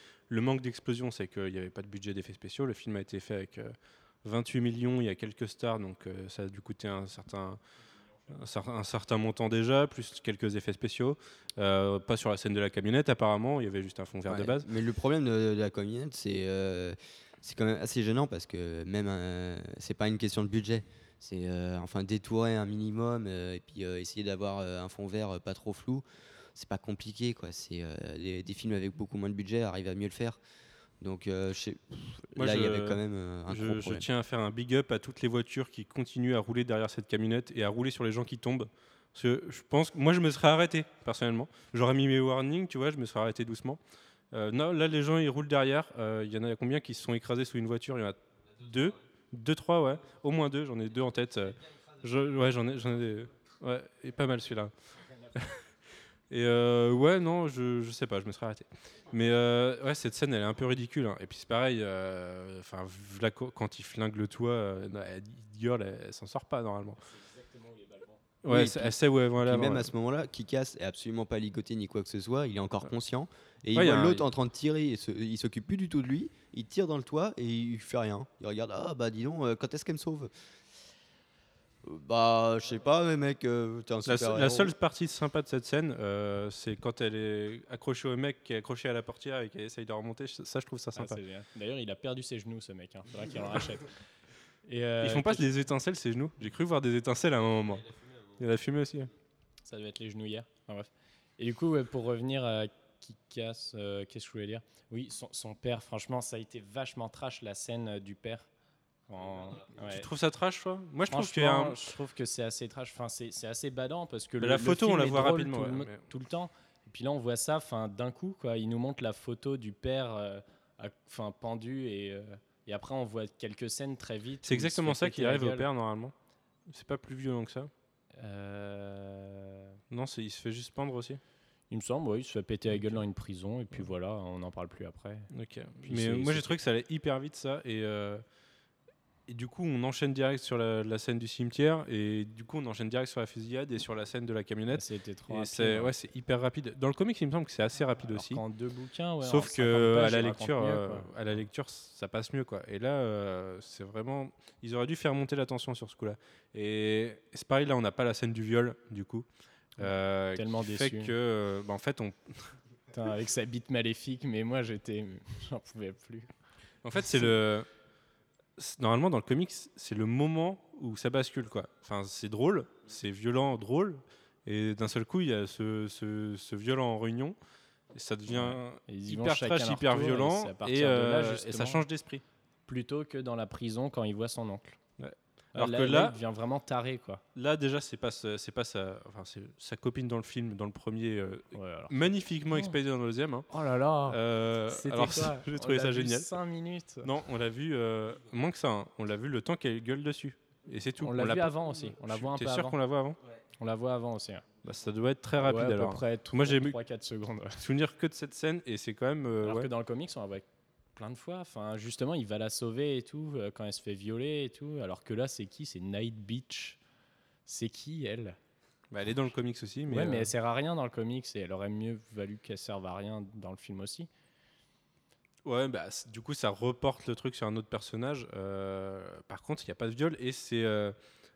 manque d'explosion, c'est qu'il n'y avait pas de budget d'effets spéciaux. Le film a été fait avec euh, 28 millions, il y a quelques stars, donc euh, ça a dû coûter un certain, un, cer- un certain montant déjà, plus quelques effets spéciaux. Euh, pas sur la scène de la camionnette, apparemment, il y avait juste un fond vert de base. Mais le problème de, de la camionnette, c'est euh, c'est quand même assez gênant parce que même c'est pas une question de budget. C'est enfin détourer un minimum et puis essayer d'avoir un fond vert pas trop flou. C'est pas compliqué quoi. C'est des, des films avec beaucoup moins de budget arrivent à mieux le faire. Donc euh, je sais- Moi, là il y avait quand même euh, un Je, gros je tiens à faire un big up à toutes les voitures qui continuent à rouler derrière cette camionnette et à rouler sur les gens qui tombent. Parce que je pense que moi, je me serais arrêté, personnellement. J'aurais mis mes warnings, tu vois, je me serais arrêté doucement. Euh, non, là, les gens, ils roulent derrière. Euh, Il y en a combien qui se sont écrasés sous une voiture? Il y en a deux Deux, trois, ouais. Au moins deux, j'en ai deux en tête. Je- ouais, j'en ai, j'en ai Ouais, et pas mal celui-là. et ouais, non, je, je sais pas, je me serais arrêté. Mais euh, ouais, cette scène, elle est un peu ridicule. hein. Et puis c'est pareil, euh, enfin, quand il flingue le toit, euh, elle- Girl, elle, elle s'en sort pas normalement. Ouais, Oui, elle, et sait- puis- elle sait où elle va même à ce moment-là, Kikas est absolument pas ligoté ni quoi que ce soit, il est encore conscient. Et il Ouais, y a voit un- l'autre en train de tirer, et se- il s'occupe plus du tout de lui, il tire dans le toit et il fait rien. Il regarde, ah bah dis donc, euh, quand est-ce qu'elle me sauve? Bah je sais pas, mais mec, euh, t'es un La, super la héros. seule partie sympa de cette scène, euh, c'est quand elle est accrochée au mec qui est accroché à la portière et qui essaye de remonter. Ça, je trouve ça Ah, sympa. D'ailleurs, il a perdu ses genoux, ce mec. Hein. Faudra qu'il en rachète. Et, euh, Ils font pas des étincelles, ses genoux? J'ai cru voir des étincelles à un moment. Il a fumé aussi. Ça doit être les genoux hier. Enfin, bref. Et du coup, ouais, pour revenir à qui casse, euh, qu'est-ce que je voulais dire? Oui, son, son père, franchement, ça a été vachement trash la scène du père. Ouais. Tu trouves ça trash, toi? Moi, je trouve un. je trouve que c'est assez trash. Enfin, c'est c'est assez badant parce que le, la le photo, on la voit rapidement, tout, le, ouais, mo- mais- tout le temps. Et puis là, on voit ça, enfin, d'un coup, quoi. Il nous montre la photo du père, euh, enfin, pendu et. euh, et après, on voit quelques scènes très vite. C'est exactement ça qui arrive au père, normalement. C'est pas plus violent que ça. Euh, Non, c'est- il se fait juste pendre aussi. Il me semble, oui, il se fait péter la gueule dans une prison et puis voilà, on n'en parle plus après. Ok. Puis Mais moi, j'ai trouvé que ça allait hyper vite, ça. Et, euh, et du coup, on enchaîne direct sur la, la scène du cimetière. Et du coup, on enchaîne direct sur la fusillade et sur la scène de la camionnette. C'était trop rapide. c'est hein. ouais, c'est hyper rapide. Dans le comics, il me semble que c'est assez rapide Alors aussi. qu'en deux bouquins, ouais, en Sauf 50 que pages, à la lecture, mieux, euh, à la lecture, ça passe mieux quoi. Et là, euh, c'est vraiment, ils auraient dû faire monter la tension sur ce coup-là. Et c'est pareil, là, on n'a pas la scène du viol du coup. Euh, Tellement qui fait déçu. que, euh, bah, en fait, on, Putain, avec sa bite maléfique, mais moi j'étais, j'en pouvais plus. en fait, c'est le, normalement dans le comics, c'est le moment où ça bascule quoi. Enfin, c'est drôle, c'est violent, drôle, et d'un seul coup, il y a ce, ce, ce violent en réunion. Et ça devient hyper trash, hyper tour, violent, et, là, euh, et ça change d'esprit. Plutôt que dans la prison quand il voit son oncle. Ouais. Alors là, que là, là- il devient vraiment taré quoi. Là, déjà, c'est pas, sa- c'est pas sa, enfin, c'est sa copine dans le film, dans le premier, euh, Ouais, alors. magnifiquement Oh. expédié dans le deuxième. hein. Oh là là. Euh, C'était alors, j'ai trouvé ça vu génial. Cinq minutes. Non, on l'a vu euh, moins que ça. hein. On l'a vu le temps qu'elle gueule dessus. Et c'est tout. On l'a vu avant aussi. On la voit un T'es peu sûr avant. qu'on la voit avant On la voit avant aussi. hein. bah, Ça doit être très rapide Ouais, à alors. peu près Moi, j'ai vu- 3-4 secondes. Souvenir que de cette scène et c'est quand même. euh, Alors ouais. que dans le comics, on la voit plein de fois. Enfin, justement, il va la sauver et tout euh, quand elle se fait violer et tout. Alors que là, c'est qui? C'est Night Beach. C'est qui elle? Bah, elle est dans le comics aussi. Mais, Ouais, mais euh, elle sert à rien dans le comics et elle aurait mieux valu qu'elle serve à rien dans le film aussi. Ouais, bah, du coup, ça reporte le truc sur un autre personnage. Euh, par contre, il n'y a pas de viol et c'est euh,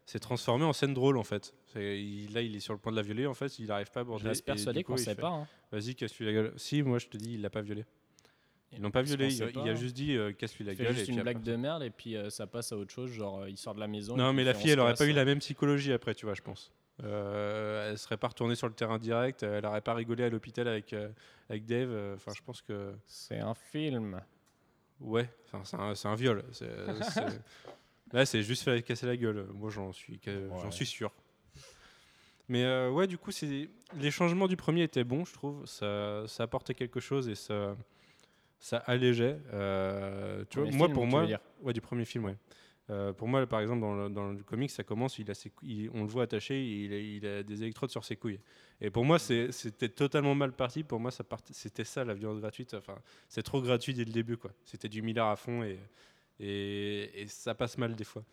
c'est transformé en scène drôle en fait. Il- là, il est sur le point de la violer en fait, il n'arrive pas à Je aborder. reste et persuadé qu'on il sait fait, pas. hein. Vas-y, casse-lui la gueule. Si, moi je te dis, il l'a pas violé. Ils l'ont pas violé, il, a hein. juste dit euh, casse-lui la Il fait gueule. juste et une blague après- de merde et puis euh, ça passe à autre chose, genre euh, il sort de la maison. Non, mais la fille, elle aurait pas eu la même psychologie après, tu vois, je pense. Euh, elle serait pas retournée sur le terrain direct, elle aurait pas rigolé à l'hôpital avec, euh, avec Dave. euh, Enfin, je pense que. C'est un film. Ouais, c'est un, viol. Là, c'est juste fait casser la gueule. Moi, j'en suis, que- j'en Ouais. suis sûr. Mais euh, ouais, du coup, les changements du premier étaient bons, je trouve. Ça, ça apportait quelque chose et ça, ça allégeait. Euh, tu vois, Premier moi, film, pour moi, ouais, du premier film, ouais. Euh, pour moi, par exemple, dans le, dans le comic, ça commence, il a ses il- on le voit attaché, il a, il a des électrodes sur ses couilles. Et pour moi, c'était totalement mal parti. Pour moi, c'était ça la violence gratuite. Enfin, c'est trop gratuit dès le début, quoi. C'était du Miller à fond et, et, et ça passe mal des fois.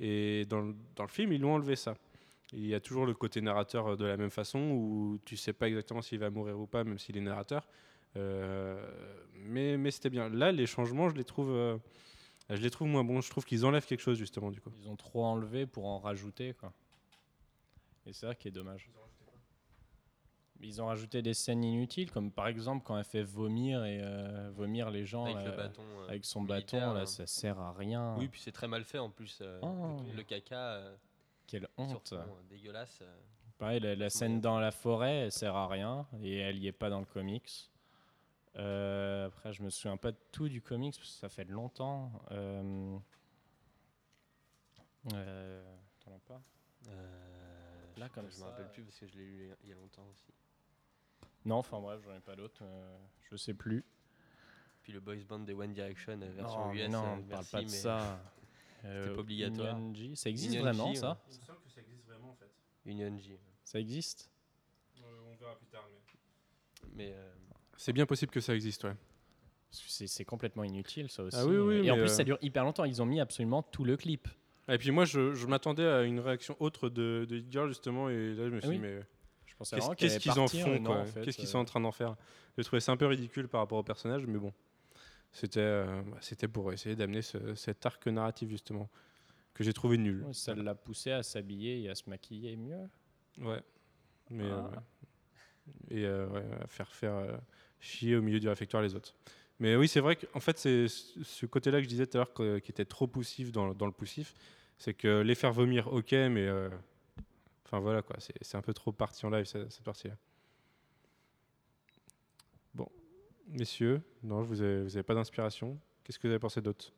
Et dans, le- dans le film, ils l'ont enlevé ça. Il y a toujours le côté narrateur euh, de la même façon où tu sais pas exactement s'il va mourir ou pas, même s'il est narrateur. Euh, mais mais c'était bien. Là, les changements, je les trouve, euh, je les trouve moins bons. Je trouve qu'ils enlèvent quelque chose justement du coup. Ils ont trop enlevé pour en rajouter quoi. Et c'est ça qui est dommage. Ils ont rajouté des scènes inutiles, comme par exemple quand elle fait vomir et euh, vomir les gens Avec là, le bâton. euh, avec son bâton, là, hein. ça sert à rien. Oui, puis c'est très mal fait en plus. euh, Oh. le, caca euh, Quelle honte. euh, dégueulasse. Pareil, la, la scène dans la forêt, elle sert à rien et elle y est pas dans le comics. Euh, après, je me souviens pas de tout du comics parce que ça fait longtemps. Euh... Euh... t'en as pas Euh, Là, comme je me rappelle plus parce que je l'ai lu il y a longtemps aussi. Non, enfin bref, j'en ai pas d'autres. euh, je sais plus. Puis le boys band des One Direction euh, version non, mais US. non, on parle pas de mais ça. Euh, pas obligatoire. Union G, ça existe Union vraiment G, ça ouais. Il me semble que ça existe vraiment en fait. Union G. Ça existe on verra plus tard. Mais euh, C'est bien possible que ça existe, ouais. C'est complètement inutile ça aussi. Ah oui, oui, et en plus, euh, ça dure hyper longtemps. Ils ont mis absolument tout le clip. Et puis moi, je, je m'attendais à une réaction autre de, de justement, et là, je me suis Ah oui. dit, mais pensais qu'est-ce qu'ils en font en fait, Qu'est-ce qu'ils euh, sont en train d'en faire J'ai trouvé ça un peu ridicule par rapport au personnage, mais bon, c'était euh, bah, c'était pour essayer d'amener ce- cet arc narratif justement que j'ai trouvé nul. ouais, Ça l'a poussé à s'habiller et à se maquiller mieux. Ouais. Mais Ah. euh, ouais. et euh, ouais, à faire faire euh, chier au milieu du réfectoire les autres. Mais oui, c'est vrai qu'en fait, c'est ce côté-là que je disais tout à l'heure qui était trop poussif dans, le poussif, c'est que les faire vomir, ok, mais euh, voilà quoi, c'est un peu trop parti en live cette, partie-là. Bon, messieurs, non, vous avez, vous avez pas d'inspiration. Qu'est-ce que vous avez pensé d'autre?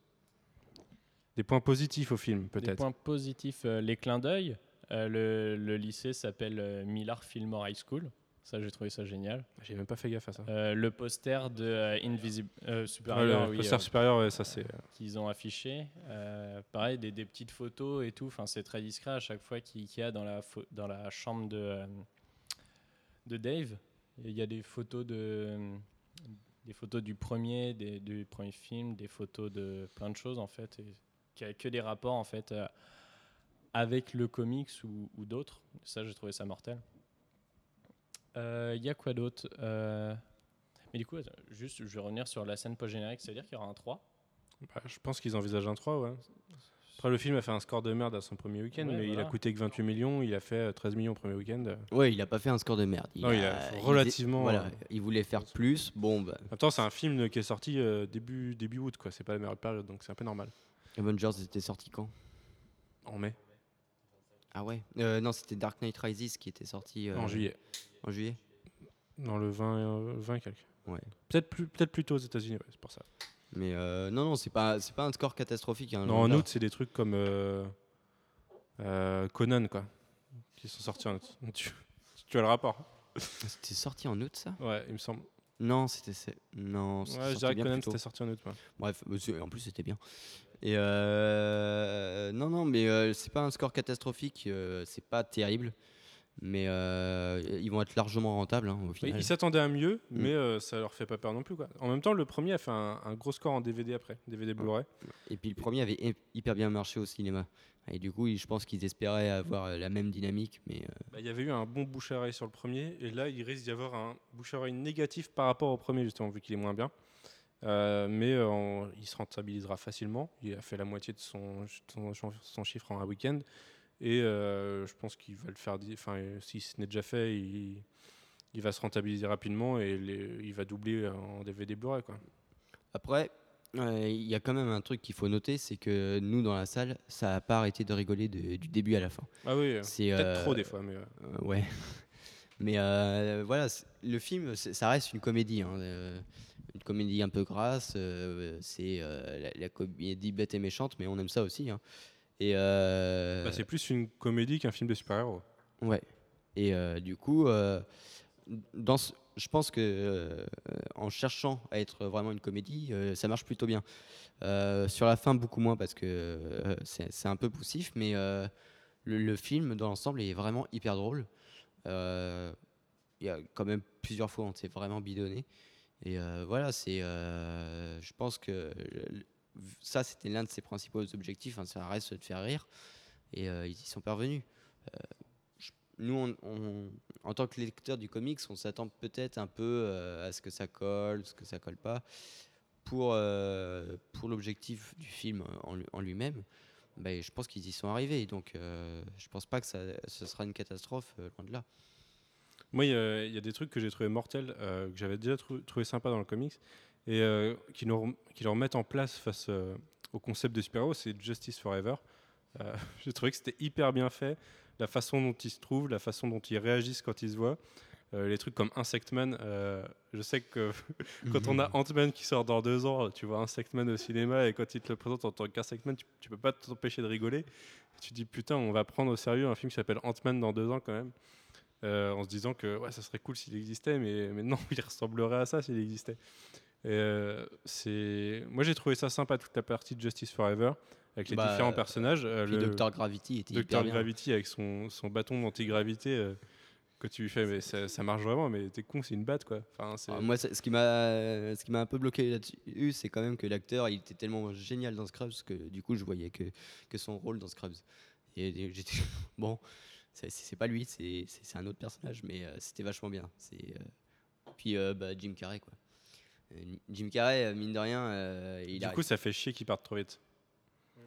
Des points positifs au film, Des peut-être. points positifs, euh, les clins d'œil. Euh, le, le lycée s'appelle Millard Fillmore High School. Ça, j'ai trouvé ça génial. J'ai même pas fait gaffe à ça. Euh, le poster de euh, Invisible euh, Ouais, Superior, le oui, poster euh, supérieur, ouais, ça c'est. qu'ils ont affiché. Euh, pareil, des, des petites photos et tout. Enfin, c'est très discret à chaque fois qu'il y a dans la, dans la chambre de, euh, de Dave. Il y a des photos de des photos du premier, des, du premier film, des photos de plein de choses en fait, et qui a que des rapports en fait euh, avec le comics ou, ou d'autres. Ça, j'ai trouvé ça mortel. Euh, Il y a quoi d'autre Euh, Mais du coup, attends, juste, je vais revenir sur la scène post-générique. C'est-à-dire qu'il y aura un 3 Bah, je pense qu'ils envisagent un 3, ouais. Après, le film a fait un score de merde à son premier week-end, Ouais, mais il a coûté que 28 millions, il a fait euh, 13 millions au premier week-end. En Ouais, il a pas fait un score de merde. Non, il a il relativement, Voilà, euh, il voulait faire plus. Bon, bah, même temps, c'est un film qui est sorti euh, début, début août, quoi. C'est pas la meilleure période, donc c'est un peu normal. Avengers était sorti quand? En mai, Ah ouais Euh, Non, c'était Dark Knight Rises qui était sorti euh, en juillet, En juillet dans le 20, euh, 20 et quelques. Ouais. Peut-être plus, peut plus tôt aux États-Unis, ouais, c'est pour ça. Mais euh, non, non, c'est pas, pas un score catastrophique. hein, non, en août, c'est des trucs comme Conan, quoi, qui sont sortis en août. Tu, tu as le rapport C'était sorti en août, ça? Ouais, il me semble. Non, c'était. Non, Ouais, je dirais que Conan, c'était sorti en août. ouais. Bref, en plus c'était bien. Et euh, non, non, mais euh, c'est pas un score catastrophique, euh, c'est pas terrible, mais euh, ils vont être largement rentables hein, au Oui, final. ils s'attendaient à mieux, Mm. mais euh, ça leur fait pas peur non plus. Quoi. En même temps, le premier a fait un, un gros score en DVD après, DVD Blu-ray. Et puis le premier avait hy- hyper bien marché au cinéma. Et du coup, je pense qu'ils espéraient avoir la même dynamique, mais Bah, Il y avait eu un bon bouche à oreille sur le premier, et là, il risque d'y avoir un bouche à oreille négatif par rapport au premier, justement, vu qu'il est moins bien. Euh, mais euh, il se rentabilisera facilement. Il a fait la moitié de son, son, son chiffre en un week-end. Et euh, je pense qu'il va le faire. Enfin, si ce n'est déjà fait, il, il va se rentabiliser rapidement et les- il va doubler en DVD Blu-ray. Après, il y a quand même un truc qu'il faut noter, c'est que nous, dans la salle, ça n'a pas arrêté de rigoler de- du début à la fin. Ah oui, C'est, peut-être trop des fois, mais ouais. Mais euh, voilà, le film, ça reste une comédie. hein, euh, une comédie un peu grasse. euh, c'est euh, la, la comédie bête et méchante, mais on aime ça aussi. hein. Et, bah, c'est plus une comédie qu'un film de super-héros. ouais. Et du coup, dans ce- je pense que en cherchant à être vraiment une comédie, ça marche plutôt bien. Sur la fin, beaucoup moins parce que c'est un peu poussif, mais le, le film dans l'ensemble est vraiment hyper drôle. Euh, Il y a quand même plusieurs fois où on s'est vraiment bidonné. Et euh, voilà, c'est. euh, je pense que ça, c'était l'un de ses principaux objectifs. hein, ça reste de faire rire. Et ils y sont parvenus. Nous, en tant que lecteur du comics, on s'attend peut-être un peu à ce que ça colle, ce que ça colle pas. Pour, pour l'objectif du film en lui-même, ben, je pense qu'ils y sont arrivés. Donc, euh, je pense pas que ça, ce sera une catastrophe, euh, loin de là. Moi, il y, a- des trucs que j'ai trouvé mortels, euh, que j'avais déjà trou- trouvé sympa dans le comics, et euh, qui, leur, qui leur mettent en place face au concept de super-héros, c'est Justice Forever. J'ai trouvé que c'était hyper bien fait, la façon dont ils se trouvent, la façon dont ils réagissent quand ils se voient. Euh, les trucs comme Insectman, euh, je sais que quand on a Ant-Man qui sort dans deux ans, tu vois Insectman au cinéma et quand il te le présente en tant qu'Insectman, tu, tu peux pas t'empêcher de rigoler. Tu te dis putain, on va prendre au sérieux un film qui s'appelle Ant-Man dans deux ans quand même. Euh, en se disant que ouais, ça serait cool s'il existait, mais, mais non, il ressemblerait à ça s'il existait. Euh, c'est... Moi j'ai trouvé ça sympa toute la partie de Justice Forever avec les Bah, différents personnages. Le Dr. Gravity était Dr. hyper bien. Gravity avec son, son bâton d'antigravité. Que tu lui fais, mais ça, ça marche vraiment, mais t'es con, c'est une batte quoi. Enfin. Ah, moi, ce qui m'a, ce qui m'a un peu bloqué là-dessus, c'est quand même que l'acteur, il était tellement génial dans Scrubs que du coup, je voyais que, que son rôle dans Scrubs. Et, j'étais bon, c'est, pas lui, c'est, un autre personnage, mais euh, c'était vachement bien. C'est, euh, puis euh, bah, Jim Carrey quoi. Jim Carrey, mine de rien, il du a. coup, ça fait chier qu'il parte trop vite.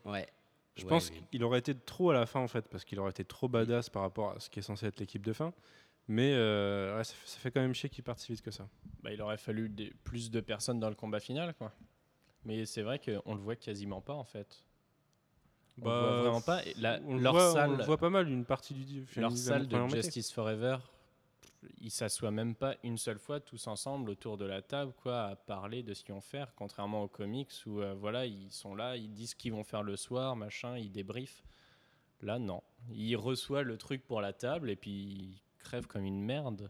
ouais. Je Ouais, pense ouais. qu'il aurait été trop à la fin en fait, parce qu'il aurait été trop badass par rapport à ce qui est censé être l'équipe de fin. Mais euh, ouais, ça, fait, ça fait quand même chier qu'il parte si vite que ça. Bah, il aurait fallu des- plus de personnes dans le combat final, quoi. Mais c'est vrai qu'on le voit quasiment pas, en fait. On le voit vraiment pas. Et la- on, le leur voit, on salle, le voit pas mal une partie du film. leur salle de. Justice Forever, ils s'assoient même pas une seule fois tous ensemble autour de la table, quoi, à parler de ce qu'ils vont faire, contrairement aux comics où euh, voilà, ils sont là, ils disent ce qu'ils vont faire le soir, machin, ils débriefent. Là, non. Ils reçoivent le truc pour la table et puis ils crèvent comme une merde.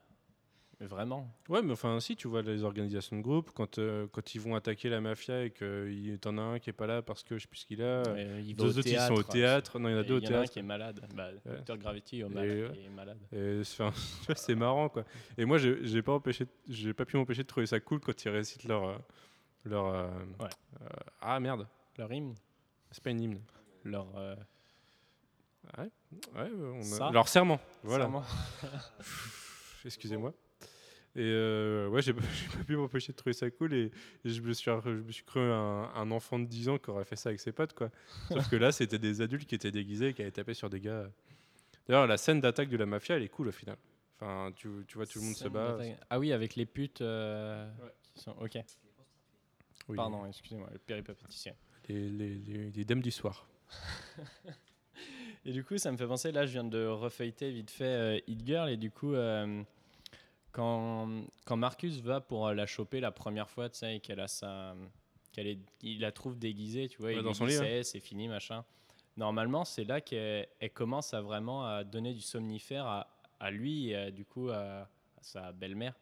Mais vraiment. Ouais, mais enfin, si, tu vois les organisations de groupe, quand, euh, quand ils vont attaquer la mafia et qu'il t'en a un qui est pas là parce que je sais plus ce qu'il a. Euh, vont deux au autres, ils sont au théâtre. théâtre. Non, il y en a Et deux au Il y en a un théâtre. qui est malade. Bah, Ouais. Dr. Gravity est, au Et malade, ouais. il est malade. Et c'est marrant quoi. Et moi j'ai pas empêché, j'ai pas pu m'empêcher de trouver ça cool quand ils récitent leur euh, leur euh, Ouais. euh, ah merde, Leur hymne, c'est pas une hymne. leur euh, Ouais, on a- Ça leur serment. Voilà. Excusez-moi. Et euh, ouais, j'ai pas, pu m'empêcher de trouver ça cool et, et je, me suis, je me suis cru un, un enfant de 10 ans qui aurait fait ça avec ses potes quoi. Sauf que là, c'était des adultes qui étaient déguisés et qui avaient tapé sur des gars. D'ailleurs, la scène d'attaque de la mafia, elle est cool au final. Enfin, tu, tu vois tout le monde se bat. Ah oui, avec les putes euh, qui sont. Ok, Oui. pardon, excusez-moi, le péripatéticien. Les, les, les- les dames du soir. Et du coup, ça me fait penser, là, je viens de refeuilleter vite fait euh, Hit Girl, et du coup, euh, quand, quand Marcus va pour euh, la choper la première fois, tu sais, et qu'elle a sa. qu'elle est, il la trouve déguisée, tu vois, Ouais, il dans lui son dit, lit, c'est fini, machin. Normalement, c'est là qu'elle elle commence à vraiment à donner du somnifère à, à lui et à, du coup à, à sa belle-mère.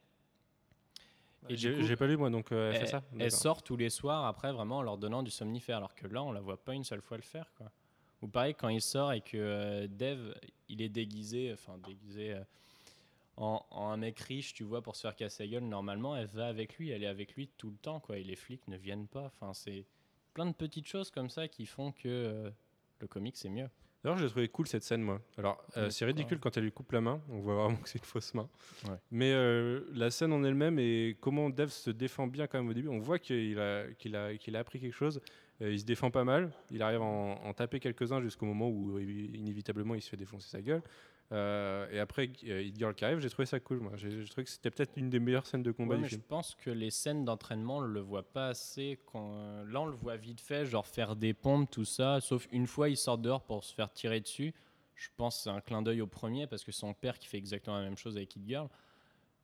Et J'ai pas lu moi donc euh, elle, fait ça. elle sort tous les soirs après vraiment en leur donnant du somnifère alors que là on la voit pas une seule fois le faire quoi. Ou pareil quand il sort et que euh, Dev il est déguisé enfin déguisé euh, en, en un mec riche tu vois pour se faire casser la gueule normalement elle va avec lui elle est avec lui tout le temps quoi et les flics ne viennent pas enfin c'est plein de petites choses comme ça qui font que euh, le comic c'est mieux. D'ailleurs, j'ai trouvé cool cette scène, moi. Alors, euh, c'est ridicule quand elle lui coupe la main. On voit vraiment que c'est une fausse main. Ouais. Mais euh, la scène en elle-même et comment Dev se défend bien quand même au début, on voit qu'il a, qu'il a, qu'il a appris quelque chose. Euh, il se défend pas mal. Il arrive à en, en taper quelques-uns jusqu'au moment où euh, inévitablement il se fait défoncer sa gueule. Euh, et après, Hit Girl qui arrive, j'ai trouvé ça cool. Moi, j'ai trouvé que c'était peut-être une des meilleures scènes de combat Ouais, du mais je film. pense que les scènes d'entraînement, on le voit pas assez. Quand, euh, là, on le voit vite fait, genre faire des pompes, tout ça. Sauf une fois, il sort dehors pour se faire tirer dessus. Je pense que c'est un clin d'œil au premier parce que son père qui fait exactement la même chose avec Hit Girl.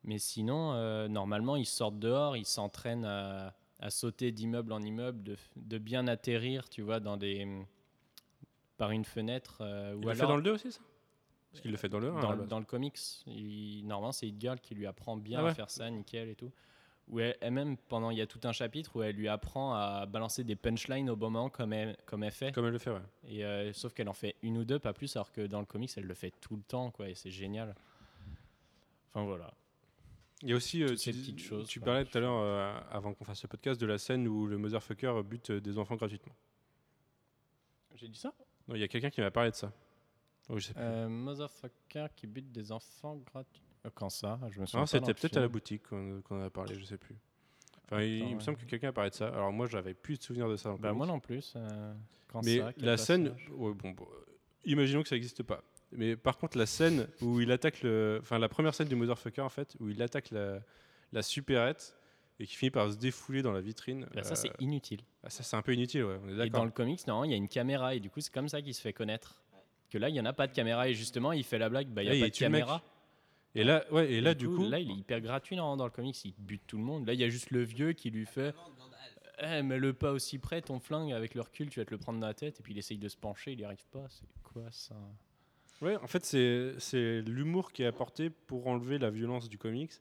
Mais sinon, euh, normalement, ils sortent dehors, ils s'entraînent à, à sauter d'immeuble en immeuble, de, de bien atterrir, tu vois, dans des par une fenêtre. euh, ou Il le fait alors- dans le 2 aussi, ça? Parce qu'il le fait dans le 1. dans, le- dans le comics, il- normalement c'est Hit Girl qui lui apprend bien Ah ouais. à faire ça, nickel et tout. Où elle, elle même pendant il y a tout un chapitre où elle lui apprend à balancer des punchlines au bon moment comme elle, comme elle fait. Comme elle le fait, ouais. Et euh, sauf qu'elle en fait une ou deux, pas plus, alors que dans le comics elle le fait tout le temps quoi et c'est génial. Enfin voilà. Il y a aussi, euh, tu, ces dis- petites choses, tu parlais tout à l'heure, euh, avant qu'on fasse ce podcast, de la scène où le motherfucker bute euh, des enfants gratuitement. J'ai dit ça? Non, il y a quelqu'un qui m'a parlé de ça. Oh, je sais plus. Euh, motherfucker qui bute des enfants gratuits. Euh, Quand ça? Je me souviens. non, pas c'était peut-être à la boutique qu'on en a parlé, je sais plus. Enfin, il, Attends, il me ouais. semble que quelqu'un a parlé de ça. Alors moi, j'avais plus de souvenirs de ça. dans Bah moi non plus. euh, quand Mais ça, la scène, passage ouais, bon, bon, euh, imaginons que ça n'existe pas. Mais par contre, la scène où il attaque le, enfin la première scène du motherfucker en fait, où il attaque la, la supérette et qui finit par se défouler dans la vitrine. Bah, ça euh, c'est inutile. ah, ça c'est un peu inutile, ouais. On est Et d'accord. dans le comics, non, il y a une caméra et du coup, c'est comme ça qu'il se fait connaître. Que là, il n'y en a pas de caméra et justement, il fait la blague, bah, il n'y a pas de le caméra. Et là, ouais, et là du coup, là, il est hyper gratuit non, dans le comics, il bute tout le monde. Là, il y a juste le vieux qui lui fait Eh, mets-le pas aussi près, ton flingue, avec le recul, tu vas te le prendre dans la tête. Et puis il essaye de se pencher, il n'y arrive pas. C'est quoi ça? Ouais, en fait, c'est l'humour qui est apporté pour enlever la violence du comics.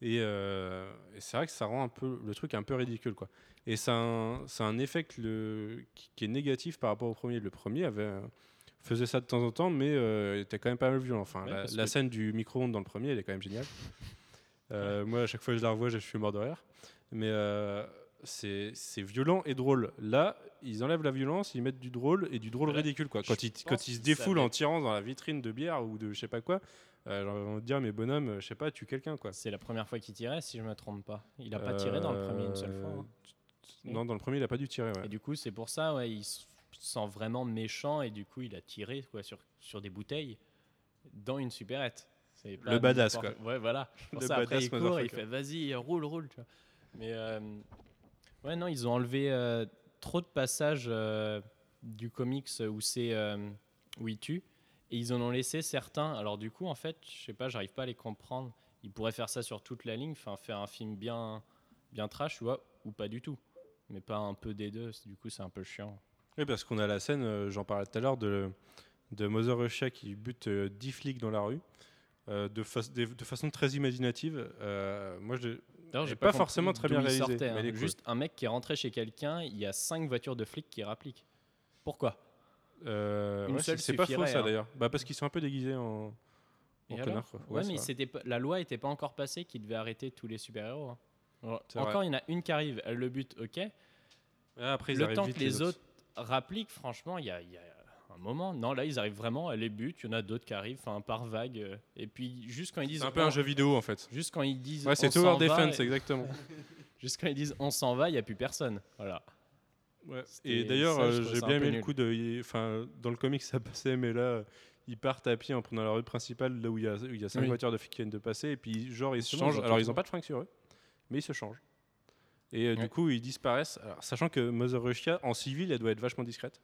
Et, euh, et c'est vrai que ça rend un peu le truc un peu ridicule, quoi. Et c'est un, un effet que le, qui, qui est négatif par rapport au premier. Le premier avait, faisait ça de temps en temps, mais euh, était quand même pas mal violent. Enfin, Ouais, la, parce la que- scène du micro-ondes dans le premier, elle est quand même géniale. Euh, Moi, à chaque fois que je la revois, je suis mort de rire. Mais euh, c'est c'est violent et drôle. Là, ils enlèvent la violence, ils mettent du drôle et du drôle ridicule. Quoi. Quand, ils, quand ils se défoulent en tirant dans la vitrine de bière ou de je sais pas quoi, euh, j'ai envie de dire, mais bonhomme, euh, je sais pas, tue quelqu'un. quoi. C'est la première fois qu'il tirait, si je me trompe pas. Il a pas tiré dans le premier une seule fois. hein. Euh, Non, dans le premier, il a pas dû tirer. ouais. Et du coup, c'est pour ça, ouais, il se sent vraiment méchant et du coup, il a tiré quoi, sur, sur des bouteilles dans une supérette. Le badass, n'importe- Ouais, voilà. Pour Le ça, après, badass il court il fait vas-y, roule, roule. Tu vois. Mais euh, ouais, non, ils ont enlevé euh, trop de passages euh, du comics où c'est euh, où il tue et ils en ont laissé certains. Alors du coup, en fait, je sais pas, j'arrive pas à les comprendre. Ils pourraient faire ça sur toute la ligne, faire un film bien bien trash, ou pas du tout. Mais pas un peu des deux, du coup c'est un peu chiant. Oui, parce qu'on a la scène, euh, j'en parlais tout à l'heure, de, de Mother Russia qui bute euh, 10 flics dans la rue. de, fa- de, de façon très imaginative. Moi, Elle j'ai pas forcément très bien sortait, mais hein. Juste un mec qui est rentré chez quelqu'un, il y a cinq voitures de flics qui rappliquent. Pourquoi? Euh, Une ouais, c'est- seule c'est pas faux ça hein. d'ailleurs. Bah, parce qu'ils sont un peu déguisés en, en connard. quoi. Ouais, mais la loi n'était pas encore passée qui devait arrêter tous les super-héros. hein. Encore, il y en a une qui arrive, elle le bute, ok. Ah, après, le temps que les autres rappliquent, franchement, il y a, il y a un moment. Non, là, ils arrivent vraiment, elle les bute, il y en a d'autres qui arrivent, enfin, par vague. Et puis, juste quand ils disent. C'est un peu un jeu vidéo en fait. Juste quand ils disent. Ouais, c'est Tower Defense, exactement. Juste quand ils disent on s'en va, il n'y a plus personne. Voilà. Ouais. Et d'ailleurs, euh, j'ai bien aimé le coup de. Enfin, dans le comic, ça passait, mais là, ils partent à pied en prenant la rue principale, là où il y a, il y a cinq Oui. voitures de qui viennent de passer, et puis, genre, ils se changent. Alors, ils n'ont pas de fringues sur eux, mais ils se changent. Et euh, du coup, ils disparaissent. Alors, sachant que Mother Russia, en civil, elle doit être vachement discrète.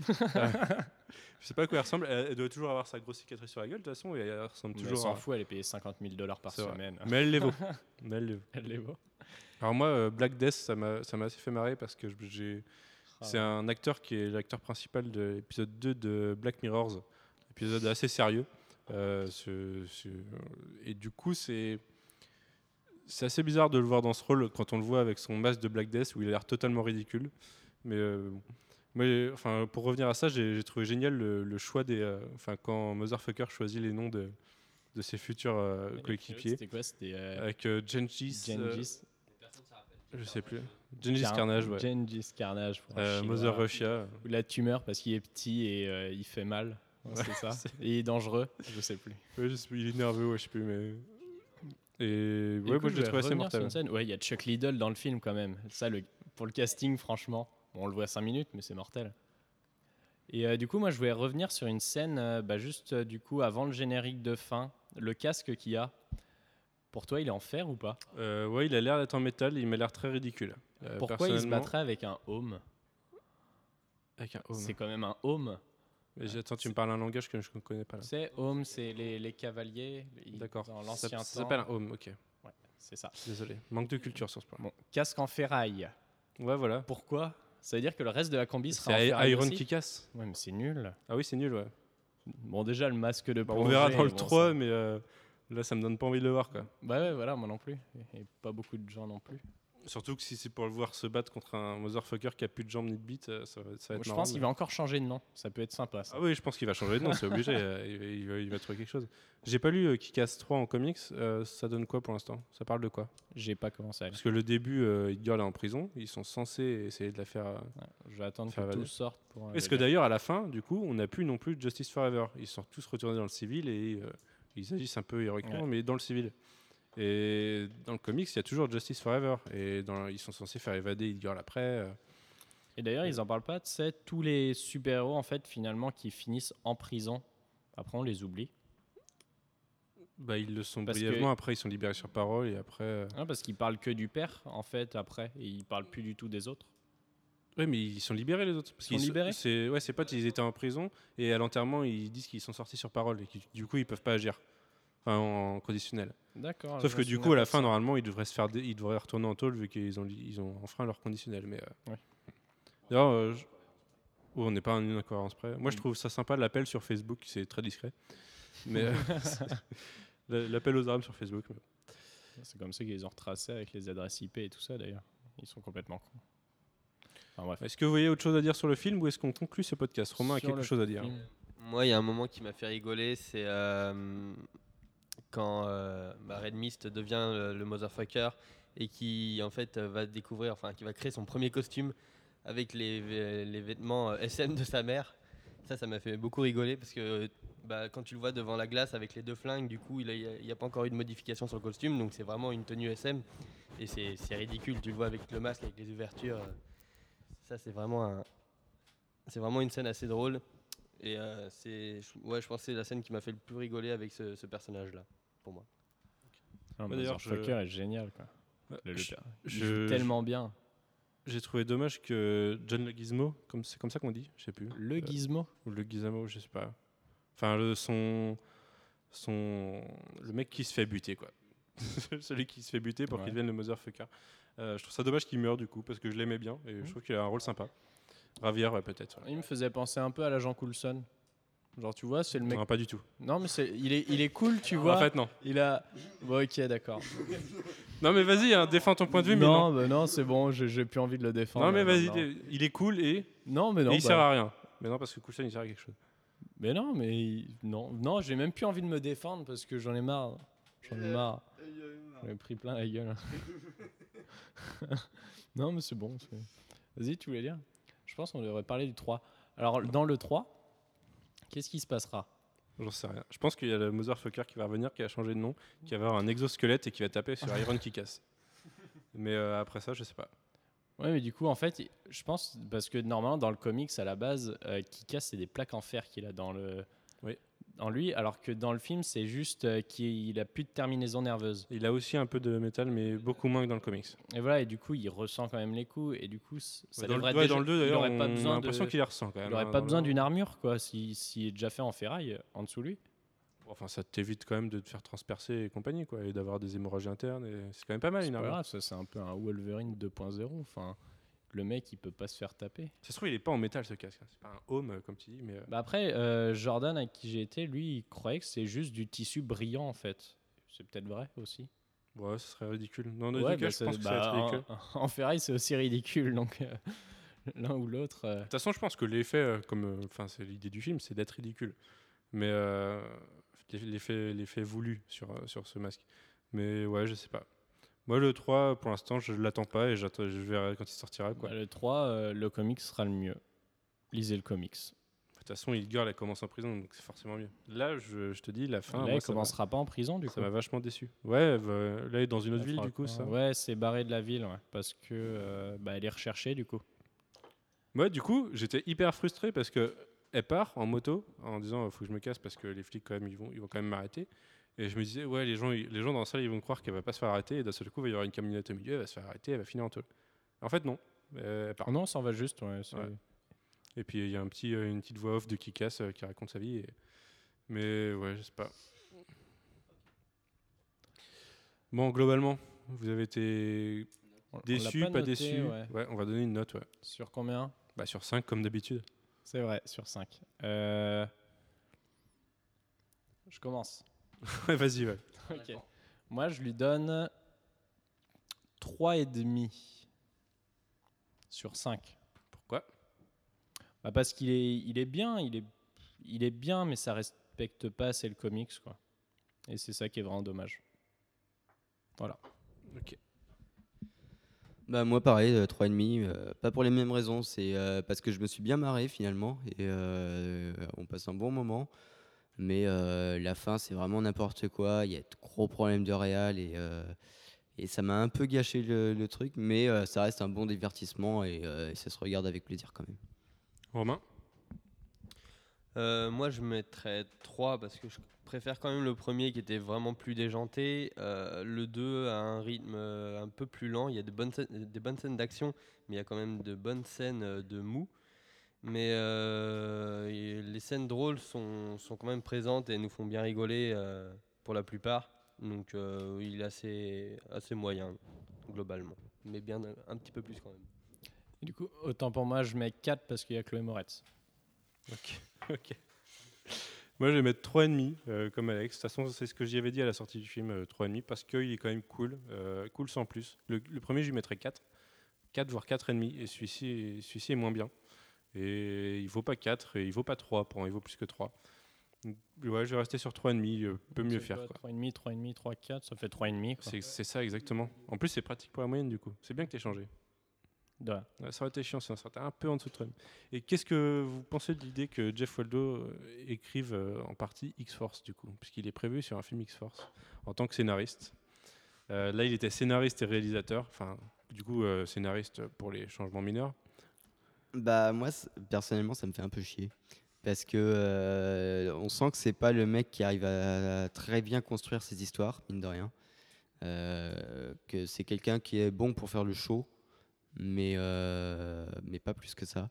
Je sais pas à quoi elle ressemble. Elle, elle doit toujours avoir sa grosse cicatrice sur la gueule, de toute façon, et elle ressemble Mais elle toujours s'en à. fout, elle est payée 50 000 dollars par semaine. Mais elle les vaut. Mais elle les vaut. Elle les. Alors moi, euh, Black Death, ça m'a assez fait marrer parce que j'ai, Ah c'est un acteur qui est l'acteur principal de l'épisode 2 de Black Mirrors, épisode assez sérieux. Euh, ce- ce- et du coup, c'est c'est assez bizarre de le voir dans ce rôle quand on le voit avec son masque de Black Death où il a l'air totalement ridicule. Mais euh, enfin, pour revenir à ça, j'ai trouvé génial le, le choix des, euh, enfin, quand Motherfucker choisit les noms de, de ses futurs euh, coéquipiers C'était quoi C'était euh, avec Gengis, Gengis. je sais plus. Gengis Car- Carnage, ouais. Gengis Carnage. pour. Mother Russia. Ou la tumeur parce qu'il est petit et il fait mal. c'est ça. Et il est dangereux. Je sais plus. Ouais, je sais plus, il est nerveux, ouais, je sais plus, mais. Et Et ouais, moi je l'ai trouvé assez mortel. Ouais, il y a Chuck Liddell dans le film quand même. Ça, le, pour le casting, franchement, bon, on le voit 5 minutes, mais c'est mortel. Et euh, du coup, moi, je voulais revenir sur une scène, euh, bah, juste euh, du coup, avant le générique de fin, le casque qu'il y a. Pour toi, il est en fer ou pas? Ouais, il a l'air d'être en métal, il m'a l'air très ridicule. Pourquoi il se battrait avec un home? Avec un home. C'est quand même un home. Mais Attends, tu me parles un langage que je ne connais pas là. Tu sais, home, c'est les, les cavaliers. D'accord. Dans Ça, l'ancien temps. ça s'appelle un home, ok. C'est ça. Désolé. Manque de culture sur ce point. Bon, casque en ferraille. Ouais, voilà. Pourquoi? Ça veut dire que le reste de la combi sera en C'est Iron qui casse. Ouais, mais c'est nul. Ah oui, c'est nul, ouais. Bon, déjà, le masque de Bah, on verra dans le bon, 3, ça- mais euh, là, ça me donne pas envie de le voir, quoi. Bah ouais, voilà, moi non plus. Et pas beaucoup de gens non plus. Surtout que si c'est pour le voir se battre contre un motherfucker qui a plus de jambes ni de bite, euh, ça va, ça va être je marrant, pense qu'il va encore changer de nom. Ça peut être sympa, ça. Ah oui, je pense qu'il va changer de nom, c'est obligé. euh, il, va- il il va trouver quelque chose. J'ai pas lu euh, Kick-Ass 3 en comics. euh, ça donne quoi pour l'instant? Ça parle de quoi? J'ai pas commencé à lire. Parce que le début, euh, Girl est en prison. Ils sont censés essayer de la faire. euh, Je vais attendre que tout sorte pour. euh, Est-ce que d'ailleurs, à la fin, du coup, on n'a plus non plus Justice Forever Ils sont tous retournés dans le civil et euh, ils agissent un peu héroïquement, Ouais. mais dans le civil. Et dans le comics, il y a toujours Justice Forever. Et dans, ils sont censés faire évader Girl après. euh. Et d'ailleurs, ils en parlent pas. Tu sais, tous les super-héros, en fait, finalement, qui finissent en prison. Après, on les oublie. Bah, ils le sont Parce que- brièvement. Après, ils sont libérés sur parole. Et après. euh, Hein, parce qu'ils parlent que du père, en fait, après. Et ils parlent plus du tout des autres. Oui, mais ils sont libérés les autres. Parce Ils sont libérés? C'est ouais, ses potes, ils étaient en prison et à l'enterrement, ils disent qu'ils sont sortis sur parole et que du coup, ils peuvent pas agir. Enfin, en conditionnel. D'accord. Sauf que du coup, à la fin, normalement, ils devraient se faire, dé- ils devraient retourner en tôle vu qu'ils ont, ils ont enfreint leur conditionnel. Mais euh, Ouais. d'ailleurs, euh, je- oh, on n'est pas en une incohérence près. Moi, je Mm. trouve ça sympa l'appel sur Facebook, c'est très discret. Mais euh, l'appel aux armes sur Facebook. mais- C'est comme ça qu'ils les ont retracés avec les adresses IP et tout ça, d'ailleurs. Ils sont complètement cons. Enfin, bref. Est-ce que vous voyez autre chose à dire sur le film ou est-ce qu'on conclut ce podcast? Romain a quelque chose à dire. film. Moi, il y a un moment qui m'a fait rigoler, c'est euh, quand euh, bah, Red Mist devient le, le motherfucker et qui en fait va découvrir, enfin qui va créer son premier costume avec les, vê- les vêtements euh, SM de sa mère. Ça, ça m'a fait beaucoup rigoler parce que bah, quand tu le vois devant la glace avec les deux flingues, du coup, il n'y a, pas encore eu de modification sur le costume, donc c'est vraiment une tenue SM et c'est ridicule. Tu le vois avec le masque, avec les ouvertures. euh, ça, c'est vraiment une scène assez drôle. Et euh, c'est, ouais, je pense que c'est la scène qui m'a fait le plus rigoler avec ce, ce personnage-là, pour moi. Ah, Ouais, d'ailleurs, Motherfucker est génial, quoi. Le- le je- je- joue tellement bien. J'ai trouvé dommage que John Le Gizmo, comme c'est comme ça qu'on dit, je sais plus. Le Euh, gizmo. ou le Gizmo, je sais pas. Enfin, le, son, son, le mec qui se fait buter, quoi. Celui qui se fait buter pour Ouais. qu'il devienne le motherfucker. Euh, je trouve ça dommage qu'il meure du coup, parce que je l'aimais bien et je trouve qu'il a un rôle sympa. Ravière, ouais, peut-être. ouais. Il me faisait penser un peu à l'agent Coulson. Genre, tu vois, c'est le mec. Non, pas du tout. Non, mais c'est, il, est, il est cool, tu vois. En fait, non. Il a. Bon, ok, d'accord. Non, mais vas-y, hein, défends ton point de vue, mais non. non, bah non, c'est bon, j'ai, j'ai plus envie de le défendre. Non, mais vas-y, il est cool et, Non, mais et non. il bah- sert à rien. Mais non, parce que Coulson, il sert à quelque chose. Mais non, mais il- non, non, j'ai même plus envie de me défendre parce que j'en ai marre. J'en ai marre. J'en ai pris plein la gueule. non, mais c'est bon. c'est- Vas-y, tu voulais dire? Pense qu'on devrait parler du 3. Alors, dans le 3, qu'est-ce qui se passera? J'en sais rien. Je pense qu'il y a le motherfucker qui va revenir, qui va changer de nom, qui va avoir un exosquelette et qui va taper sur Iron qui casse. Mais euh, après ça, je sais pas. Ouais, mais du coup, en fait, je pense, parce que normalement, dans le comics, à la base, euh, Kika, c'est des plaques en fer qu'il a dans, le, Oui. Dans lui, alors que dans le film, c'est juste euh, qu'il a plus de terminaison nerveuse. Il a aussi un peu de métal, mais beaucoup moins que dans le comics. Et voilà, et du coup, il ressent quand même les coups, et du coup, ça dans, devrait le, déjà- dans le 2, il d'ailleurs, aurait pas on a besoin l'impression qu'il les ressent quand même. Il n'aurait hein, pas besoin d'une armure, quoi, s'il si, est déjà fait en ferraille euh, en dessous de lui. Enfin, ça t'évite quand même de te faire transpercer et compagnie, quoi, et d'avoir des hémorragies internes. Et c'est quand même pas mal une armure. c'est un peu un Wolverine 2.0. Enfin, le mec, il peut pas se faire taper. Ça se trouve, il est pas en métal ce casque. hein. C'est pas un home, euh, comme tu dis, mais. euh, Bah après, euh, Jordan, avec qui j'ai été, lui, il croyait que c'est juste du tissu brillant, en fait. C'est peut-être vrai aussi. Ouais, ce serait ridicule. Dans le Ouais, bah, je c'est- pense que bah, ridicule. en, en ferraille, c'est aussi ridicule, donc euh, l'un ou l'autre. euh, De toute façon, je pense que l'effet, comme, enfin, c'est l'idée du film, c'est d'être ridicule. Mais l'effet, l'effet voulu sur, sur ce masque. Mais ouais, je sais pas. Moi, le 3, pour l'instant, je l'attends pas et j'attends, je verrai quand il sortira. Quoi. bah, le 3, euh, le comics sera le mieux. Lisez le comics. De toute façon, il girl, elle commence en prison, donc c'est forcément mieux. Là, je, je te dis, la fin, Là, moi, m'a- commencera pas en prison, du coup. ça m'a vachement déçu. Ouais, elle va- là, elle est dans une autre Elle ville, du coup, ça. Ouais, c'est barré de la ville, ouais, parce que euh, bah, elle est recherchée, du coup. Ouais, du coup, j'étais hyper frustré parce que elle part en moto en disant faut que je me casse parce que les flics quand même ils vont ils vont quand même m'arrêter. Et je me disais ouais les gens les gens dans la salle ils vont croire qu'elle va pas se faire arrêter et d'un seul coup il va y avoir une camionnette au milieu, elle va se faire arrêter, elle va finir en taule. En fait non, Euh. Ah non, ça en va juste. ouais, c'est- Ouais. Et puis il y a un petit, euh, une petite voix off de Kikas euh, qui raconte sa vie. et- Mais ouais, je sais pas. Bon, globalement, vous avez été déçu, pas, noté, déçu ouais. Ouais, on va donner une note, ouais. Sur combien? Bah, sur 5 comme d'habitude. C'est vrai, sur 5. Euh... Je commence. ouais, vas-y, ouais. Moi, je lui donne 3,5 sur 5. Pourquoi? Bah parce qu'il est, il est bien, il est, il est bien, mais ça respecte pas assez le comics, quoi. Et c'est ça qui est vraiment dommage. Voilà. Ok. Bah moi pareil, euh, 3,5, euh, pas pour les mêmes raisons, c'est euh, parce que je me suis bien marré finalement et euh, on passe un bon moment. Mais euh, la fin c'est vraiment n'importe quoi, il y a de gros problèmes de réal et, euh, et ça m'a un peu gâché le, le truc, mais euh, ça reste un bon divertissement et, euh, et ça se regarde avec plaisir quand même. Romain? Euh, moi, je mettrais 3 parce que je préfère quand même le premier qui était vraiment plus déjanté. Euh, le 2 a un rythme un peu plus lent. Il y a de bonnes scènes, des bonnes scènes d'action, mais il y a quand même de bonnes scènes de mou. Mais euh, les scènes drôles sont, sont quand même présentes et nous font bien rigoler euh, pour la plupart. Donc euh, il est assez, assez moyen globalement. Mais bien un petit peu plus quand même. Et du coup, autant pour moi, je mets 4 parce qu'il y a Chloé Moretz. Ok. ok. Moi, je vais mettre 3,5 euh, comme Alex. De toute façon, c'est ce que j'y avais dit à la sortie du film, euh, 3,5, parce qu'il est quand même cool. euh, cool sans plus. Le, le premier, je lui mettrais 4. 4 voire 4,5. Et celui-ci celui est moins bien. Et il vaut pas 4 et il vaut pas 3. Pour moi, il vaut plus que 3. Donc, ouais, je vais rester sur 3,5. euh, peut mieux faire. quoi, quoi. 3,5, 3,5, 3, 4, ça fait 3,5. quoi. C'est ça exactement. En plus, c'est pratique pour la moyenne du coup. C'est bien que tu aies changé. Ouais. Ouais, ça aurait été chiant si on sortait un peu en dessous de 3,5. Et qu'est-ce que vous pensez de l'idée que Jeff Waldo euh, écrive euh, en partie X-Force du coup? Puisqu'il est prévu sur un film X-Force en tant que scénariste. Euh, là, il était scénariste et réalisateur. Enfin, du coup, euh, scénariste pour les changements mineurs. Bah moi personnellement ça me fait un peu chier. Parce que euh, on sent que c'est pas le mec qui arrive à très bien construire ses histoires mine de rien. Euh, que c'est quelqu'un qui est bon pour faire le show mais euh, mais pas plus que ça.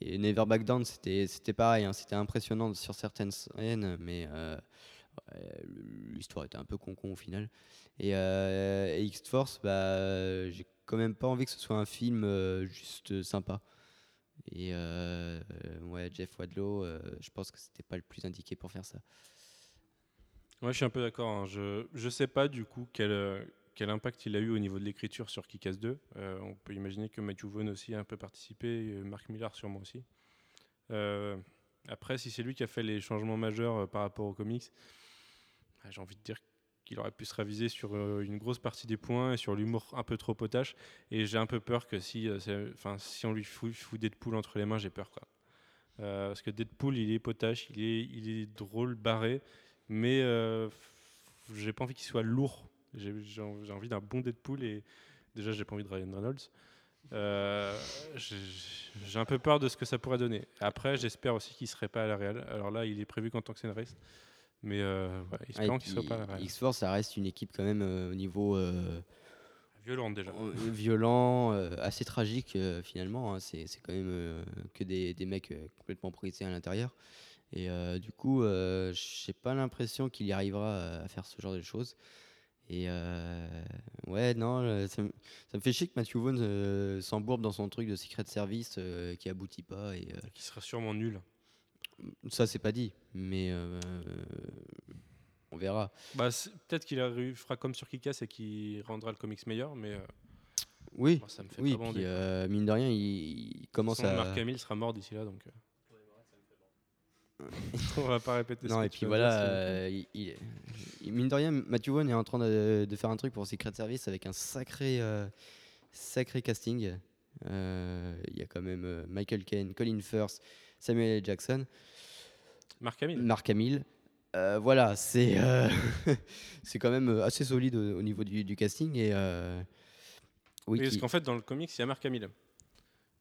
Et Never Back Down c'était c'était pareil hein, c'était impressionnant sur certaines scènes mais l'histoire était un peu con con au final. Et, et X-Force bah j'ai quand même pas envie que ce soit un film juste sympa et euh, ouais, Jeff Wadlow, euh, je pense que c'était pas le plus indiqué pour faire ça. Ouais, je suis un peu d'accord. hein. Je ne sais pas du coup quel, euh, quel impact il a eu au niveau de l'écriture sur Kick-Ass 2. Euh, on peut imaginer que Matthew Vaughn aussi a un peu participé, Mark Millar sûrement aussi. Après, si c'est lui qui a fait les changements majeurs par rapport aux comics, bah, j'ai envie de dire qu'il aurait pu se raviser sur euh, une grosse partie des points et sur l'humour un peu trop potache. Et j'ai un peu peur que si, euh, enfin, si on lui fout, fout Deadpool entre les mains, j'ai peur. Euh, parce que Deadpool, il est potache, il est, il est drôle, barré, mais euh, j'ai pas envie qu'il soit lourd. J'ai j'ai en- j'ai envie d'un bon Deadpool et déjà, j'ai pas envie de Ryan Reynolds. J'ai un peu peur de ce que ça pourrait donner. Après, j'espère aussi qu'il serait pas à la Real. Alors là, il est prévu qu'en tant que scénariste, mais euh, ouais, Ah, espérons qu'il soit pas la. X-Force, ça reste une équipe quand même euh, au niveau euh, Violente déjà. euh, violent, assez tragique finalement. hein. C'est quand même que des, des mecs complètement brisés à l'intérieur. Et euh, du coup, euh, j'ai pas l'impression qu'il y arrivera à- faire ce genre de choses. Et euh, ouais, non, ça, me- ça me fait chier que Matthew Vaughn s'embourbe dans son truc de Secret Service qui aboutit pas. Et Qui sera sûrement nul. Ça, c'est pas dit, mais euh, on verra. Bah, Peut-être qu'il fera comme sur Kikas et qu'il rendra le comics meilleur, mais euh, Oui, ça me fait oui, pas puis euh, mine de rien, il, il commence à. Mark Hamill sera mort d'ici là, donc. On va pas répéter. ce Non, et puis dire, voilà, il, il- mine de rien, Matthew Vaughn est en train de, de faire un truc pour Secret Service avec un sacré, sacré casting. Il y a quand même Michael Caine, Colin Firth, Samuel L. Jackson, Mark Hamill. Euh, voilà, c'est euh, c'est quand même assez solide au, au niveau du, du casting. Et, euh, oui, Oui, parce qu'en fait, dans le comics, il y a Mark Hamill.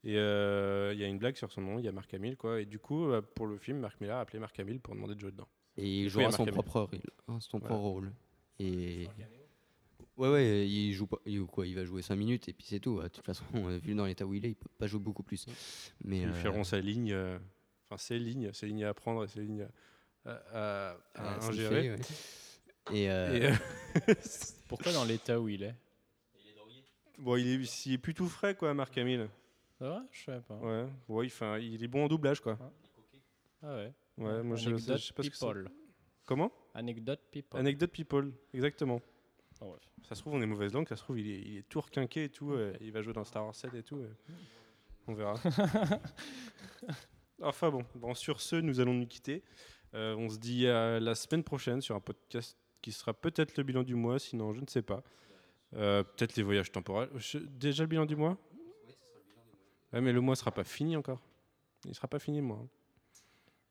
Et euh, il y a une blague sur son nom, il y a Marc Hamill, quoi. Et du coup, euh, pour le film, Marc Millar a appelé Marc Hamill pour demander de jouer dedans. Et il jouera Marc son Hamill. propre rôle. hein, son Voilà. propre rôle. Et ouais, ouais, il joue pas. Il, quoi, il va jouer 5 minutes et puis c'est tout. De toute façon, vu dans l'état où il est, il peut pas jouer beaucoup plus. Mais Ils euh, feront sa ligne, euh, enfin ses lignes, ses lignes à apprendre et ses lignes à, à- ça ingérer. fait, ouais. Et, euh, Et, euh, Pourquoi dans l'état où il est? Bon, il est, il est plus tout frais, quoi, Marc Hamill. C'est vrai Je sais pas. Ouais, ouais, enfin, il est bon en doublage, quoi. Ah ouais. Ouais, moi je sais, Anecdote je sais pas ce que c'est. people. Comment? Anecdote people. Anecdote people, exactement. Ah ouais. Ça se trouve, on est mauvaise langue, ça se trouve, il est, il est tout requinqué et tout. euh, il va jouer dans Star Wars 7 et tout. euh, on verra. enfin bon, bon, sur ce, nous allons nous quitter. Euh, on se dit à la semaine prochaine sur un podcast qui sera peut-être le bilan du mois, sinon je ne sais pas. Euh, peut-être les voyages temporels. Je- déjà le bilan du mois? Ouais, mais le mois sera pas fini encore. Il sera pas fini, le mois.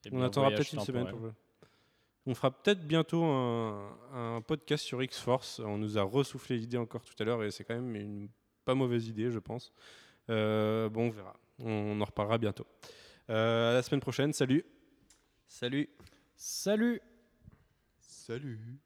Et On attendra peut-être une semaine pour le- On fera peut-être bientôt un, un podcast sur X-Force. On nous a ressoufflé l'idée encore tout à l'heure et c'est quand même une pas mauvaise idée, je pense. Euh, bon, on verra. On en reparlera bientôt. Euh, à la semaine prochaine. Salut. Salut Salut Salut